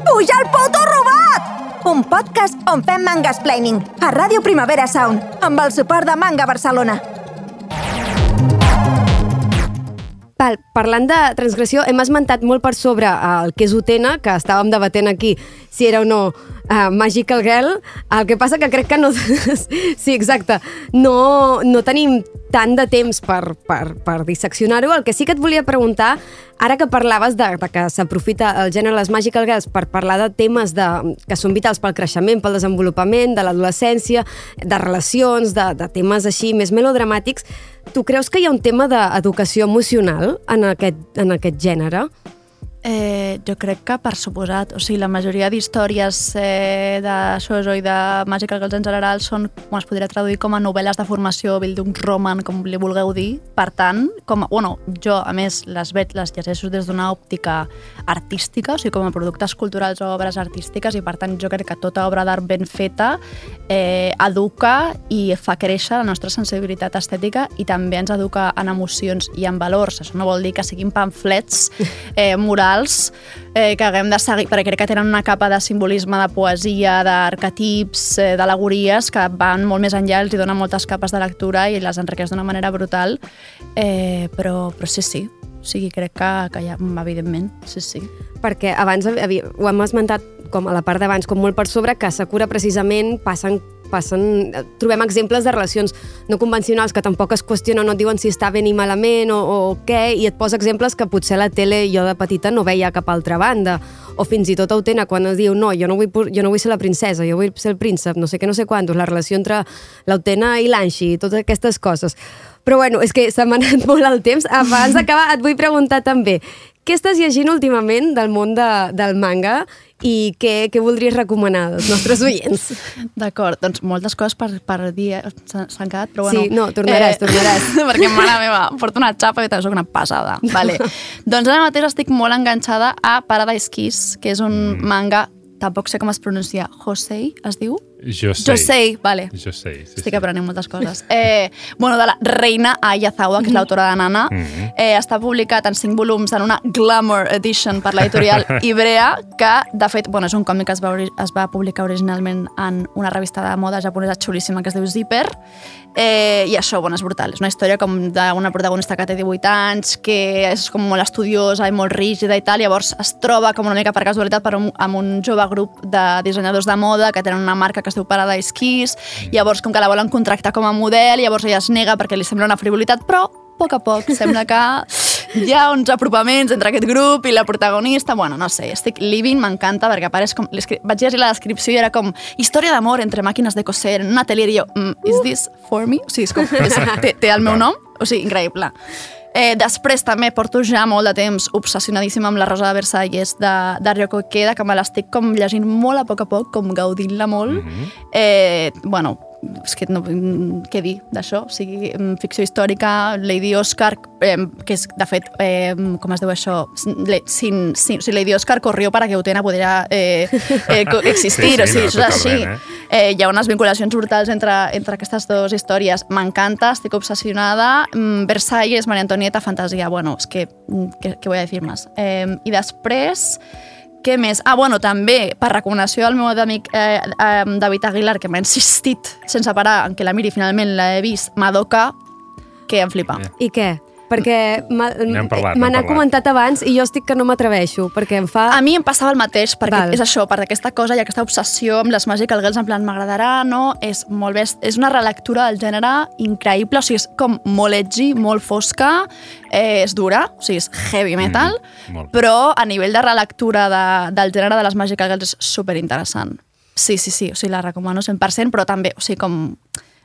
Puja el puto robot! Un podcast on fem mangasplaining a Ràdio Primavera Sound amb el suport de Manga Barcelona. Val, parlant de transgressió, hem esmentat molt per sobre el que és Utena, que estàvem debatent aquí si era o no uh, Magical Girl. El que passa que crec que no... sí, exacte. No, no tenim tant de temps per, per, per disseccionar-ho. El que sí que et volia preguntar, ara que parlaves de, de que s'aprofita el gènere les Magical Girls per parlar de temes de, que són vitals pel creixement, pel desenvolupament, de l'adolescència, de relacions, de, de temes així més melodramàtics, tu creus que hi ha un tema d'educació emocional en aquest, en aquest gènere? Eh, jo crec que per suposat, o sigui, la majoria d'històries eh, de Shoujo i de Magical Girls en general són, com es podria traduir com a novel·les de formació, bildungsroman, com li vulgueu dir. Per tant, com, a- bueno, jo, a més, les veig, les llegeixo des d'una òptica artística, o sigui, com a productes culturals o obres artístiques, i per tant jo crec que tota obra d'art ben feta eh, educa i fa créixer la nostra sensibilitat estètica i també ens educa en emocions i en valors. Això no vol dir que siguin pamflets eh, morals eh, que haguem de seguir, perquè crec que tenen una capa de simbolisme, de poesia, d'arquetips, eh, d'alegories que van molt més enllà, els donen moltes capes de lectura i les enriqueix d'una manera brutal, eh, però, però sí, sí, o sigui, crec que, que hi ha, evidentment, sí, sí. perquè abans havia, ho hem esmentat com a la part d'abans, com molt per sobre, que a Sakura precisament passen passen, eh, trobem exemples de relacions no convencionals que tampoc es qüestionen, no et diuen si està bé ni malament o, o què, i et posa exemples que potser la tele jo de petita no veia cap altra banda. O fins i tot a Utena, quan es diu no, jo no vull, jo no vull ser la princesa, jo vull ser el príncep, no sé què, no sé quantos, la relació entre l'Utena i l'Anxi, i totes aquestes coses. Però bueno, és que se m'ha anat molt el temps. Abans d'acabar, et vull preguntar també, què estàs llegint últimament del món de, del manga i què, què voldries recomanar als nostres oients? D'acord, doncs moltes coses per, per dir, eh, s'han quedat, però bueno... Sí, no, tornaràs, tornaràs. perquè, mare meva, porto una xapa i també soc una passada. Vale. doncs ara mateix estic molt enganxada a Paradise Kiss, que és un manga, tampoc sé com es pronuncia, Josei, es diu? Jo sé. Josei, vale. Jo sé, sí, Estic sí. aprenent moltes coses. Eh, bueno, de la reina Ayazawa, que és l'autora de Nana, Mhm. eh, està publicat en cinc volums en una Glamour Edition per l'editorial Ibrea, que, de fet, bueno, és un còmic que es va, es va publicar originalment en una revista de moda japonesa xulíssima que es diu Zipper, eh, i això, bueno, és brutal. És una història com d'una protagonista que té 18 anys, que és com molt estudiosa i molt rígida i tal, llavors es troba com una mica per casualitat per un, amb un jove grup de dissenyadors de moda que tenen una marca que es diu Paradise Kiss, llavors com que la volen contractar com a model, llavors ella es nega perquè li sembla una frivolitat, però a poc a poc sembla que hi ha uns apropaments entre aquest grup i la protagonista, bueno, no sé, estic living, m'encanta perquè apareix com... Vaig llegir la descripció i era com història d'amor entre màquines de coser en un atelier i jo, mm, is this for me? O sigui, és com, és, té, té el meu nom? O sigui, increïble. Eh, després també porto ja molt de temps obsessionadíssima amb la Rosa de Versalles de, de Ryoko Ikeda, que me l'estic com llegint molt a poc a poc, com gaudint-la molt. eh, bueno, és que no, mm, què dir d'això? O sigui, mm, ficció històrica, Lady Oscar, eh, que és, de fet, eh, com es diu això? Le, sin, sin, o sigui, Lady Oscar corrió para que Utena pudiera eh, eh, existir, Sí, sí, o sigui, no, això és així. totalment, Eh, hi ha unes vinculacions brutals entre, entre aquestes dues històries. M'encanta, estic obsessionada. Mm, Versalles, Maria Antonieta, fantasia. Bueno, és que, què, què vull dir més? Eh, I després, què més? Ah, bueno, també, per recomanació del meu amic eh, eh, David Aguilar, que m'ha insistit sense parar en que la miri, finalment l'he vist, Madoka, que em flipa. I què? Perquè parlat, me n'ha comentat abans i jo estic que no m'atreveixo, perquè em fa... A mi em passava el mateix, perquè Val. és això, per aquesta cosa i aquesta obsessió amb les Magical Girls, en plan, m'agradarà, no? És molt bé, és una relectura del gènere increïble, o sigui, és com molt edgy, molt fosca, eh, és dura, o sigui, és heavy metal, Mm, però a nivell de relectura de, del gènere de les Magical Girls és superinteressant. Sí, sí, sí, o sigui, la recomano 100%, però també, o sigui, com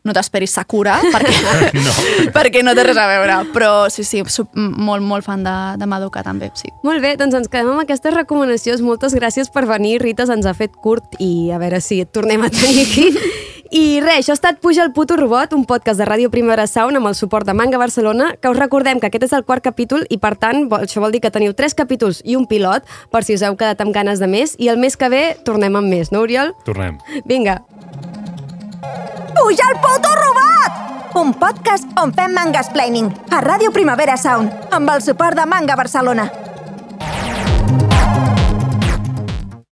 no t'esperis Sakura, perquè no. perquè no té res a veure, però sí, sí, sub, molt, molt fan de, de Madoka també, sí. Molt bé, doncs ens quedem amb aquestes recomanacions. Moltes gràcies per venir, Rita, se'ns ha fet curt i a veure si et tornem a tenir aquí. I res, això ha estat Puja el puto robot, un podcast de Ràdio Primera Sound amb el suport de Manga Barcelona, que us recordem que aquest és el quart capítol i, per tant, això vol dir que teniu tres capítols i un pilot, per si us heu quedat amb ganes de més, i el mes que ve tornem amb més, no, Oriol? Tornem. Vinga. Puja el puto robat! Un podcast on fem manga explaining a Ràdio Primavera Sound amb el suport de Manga Barcelona.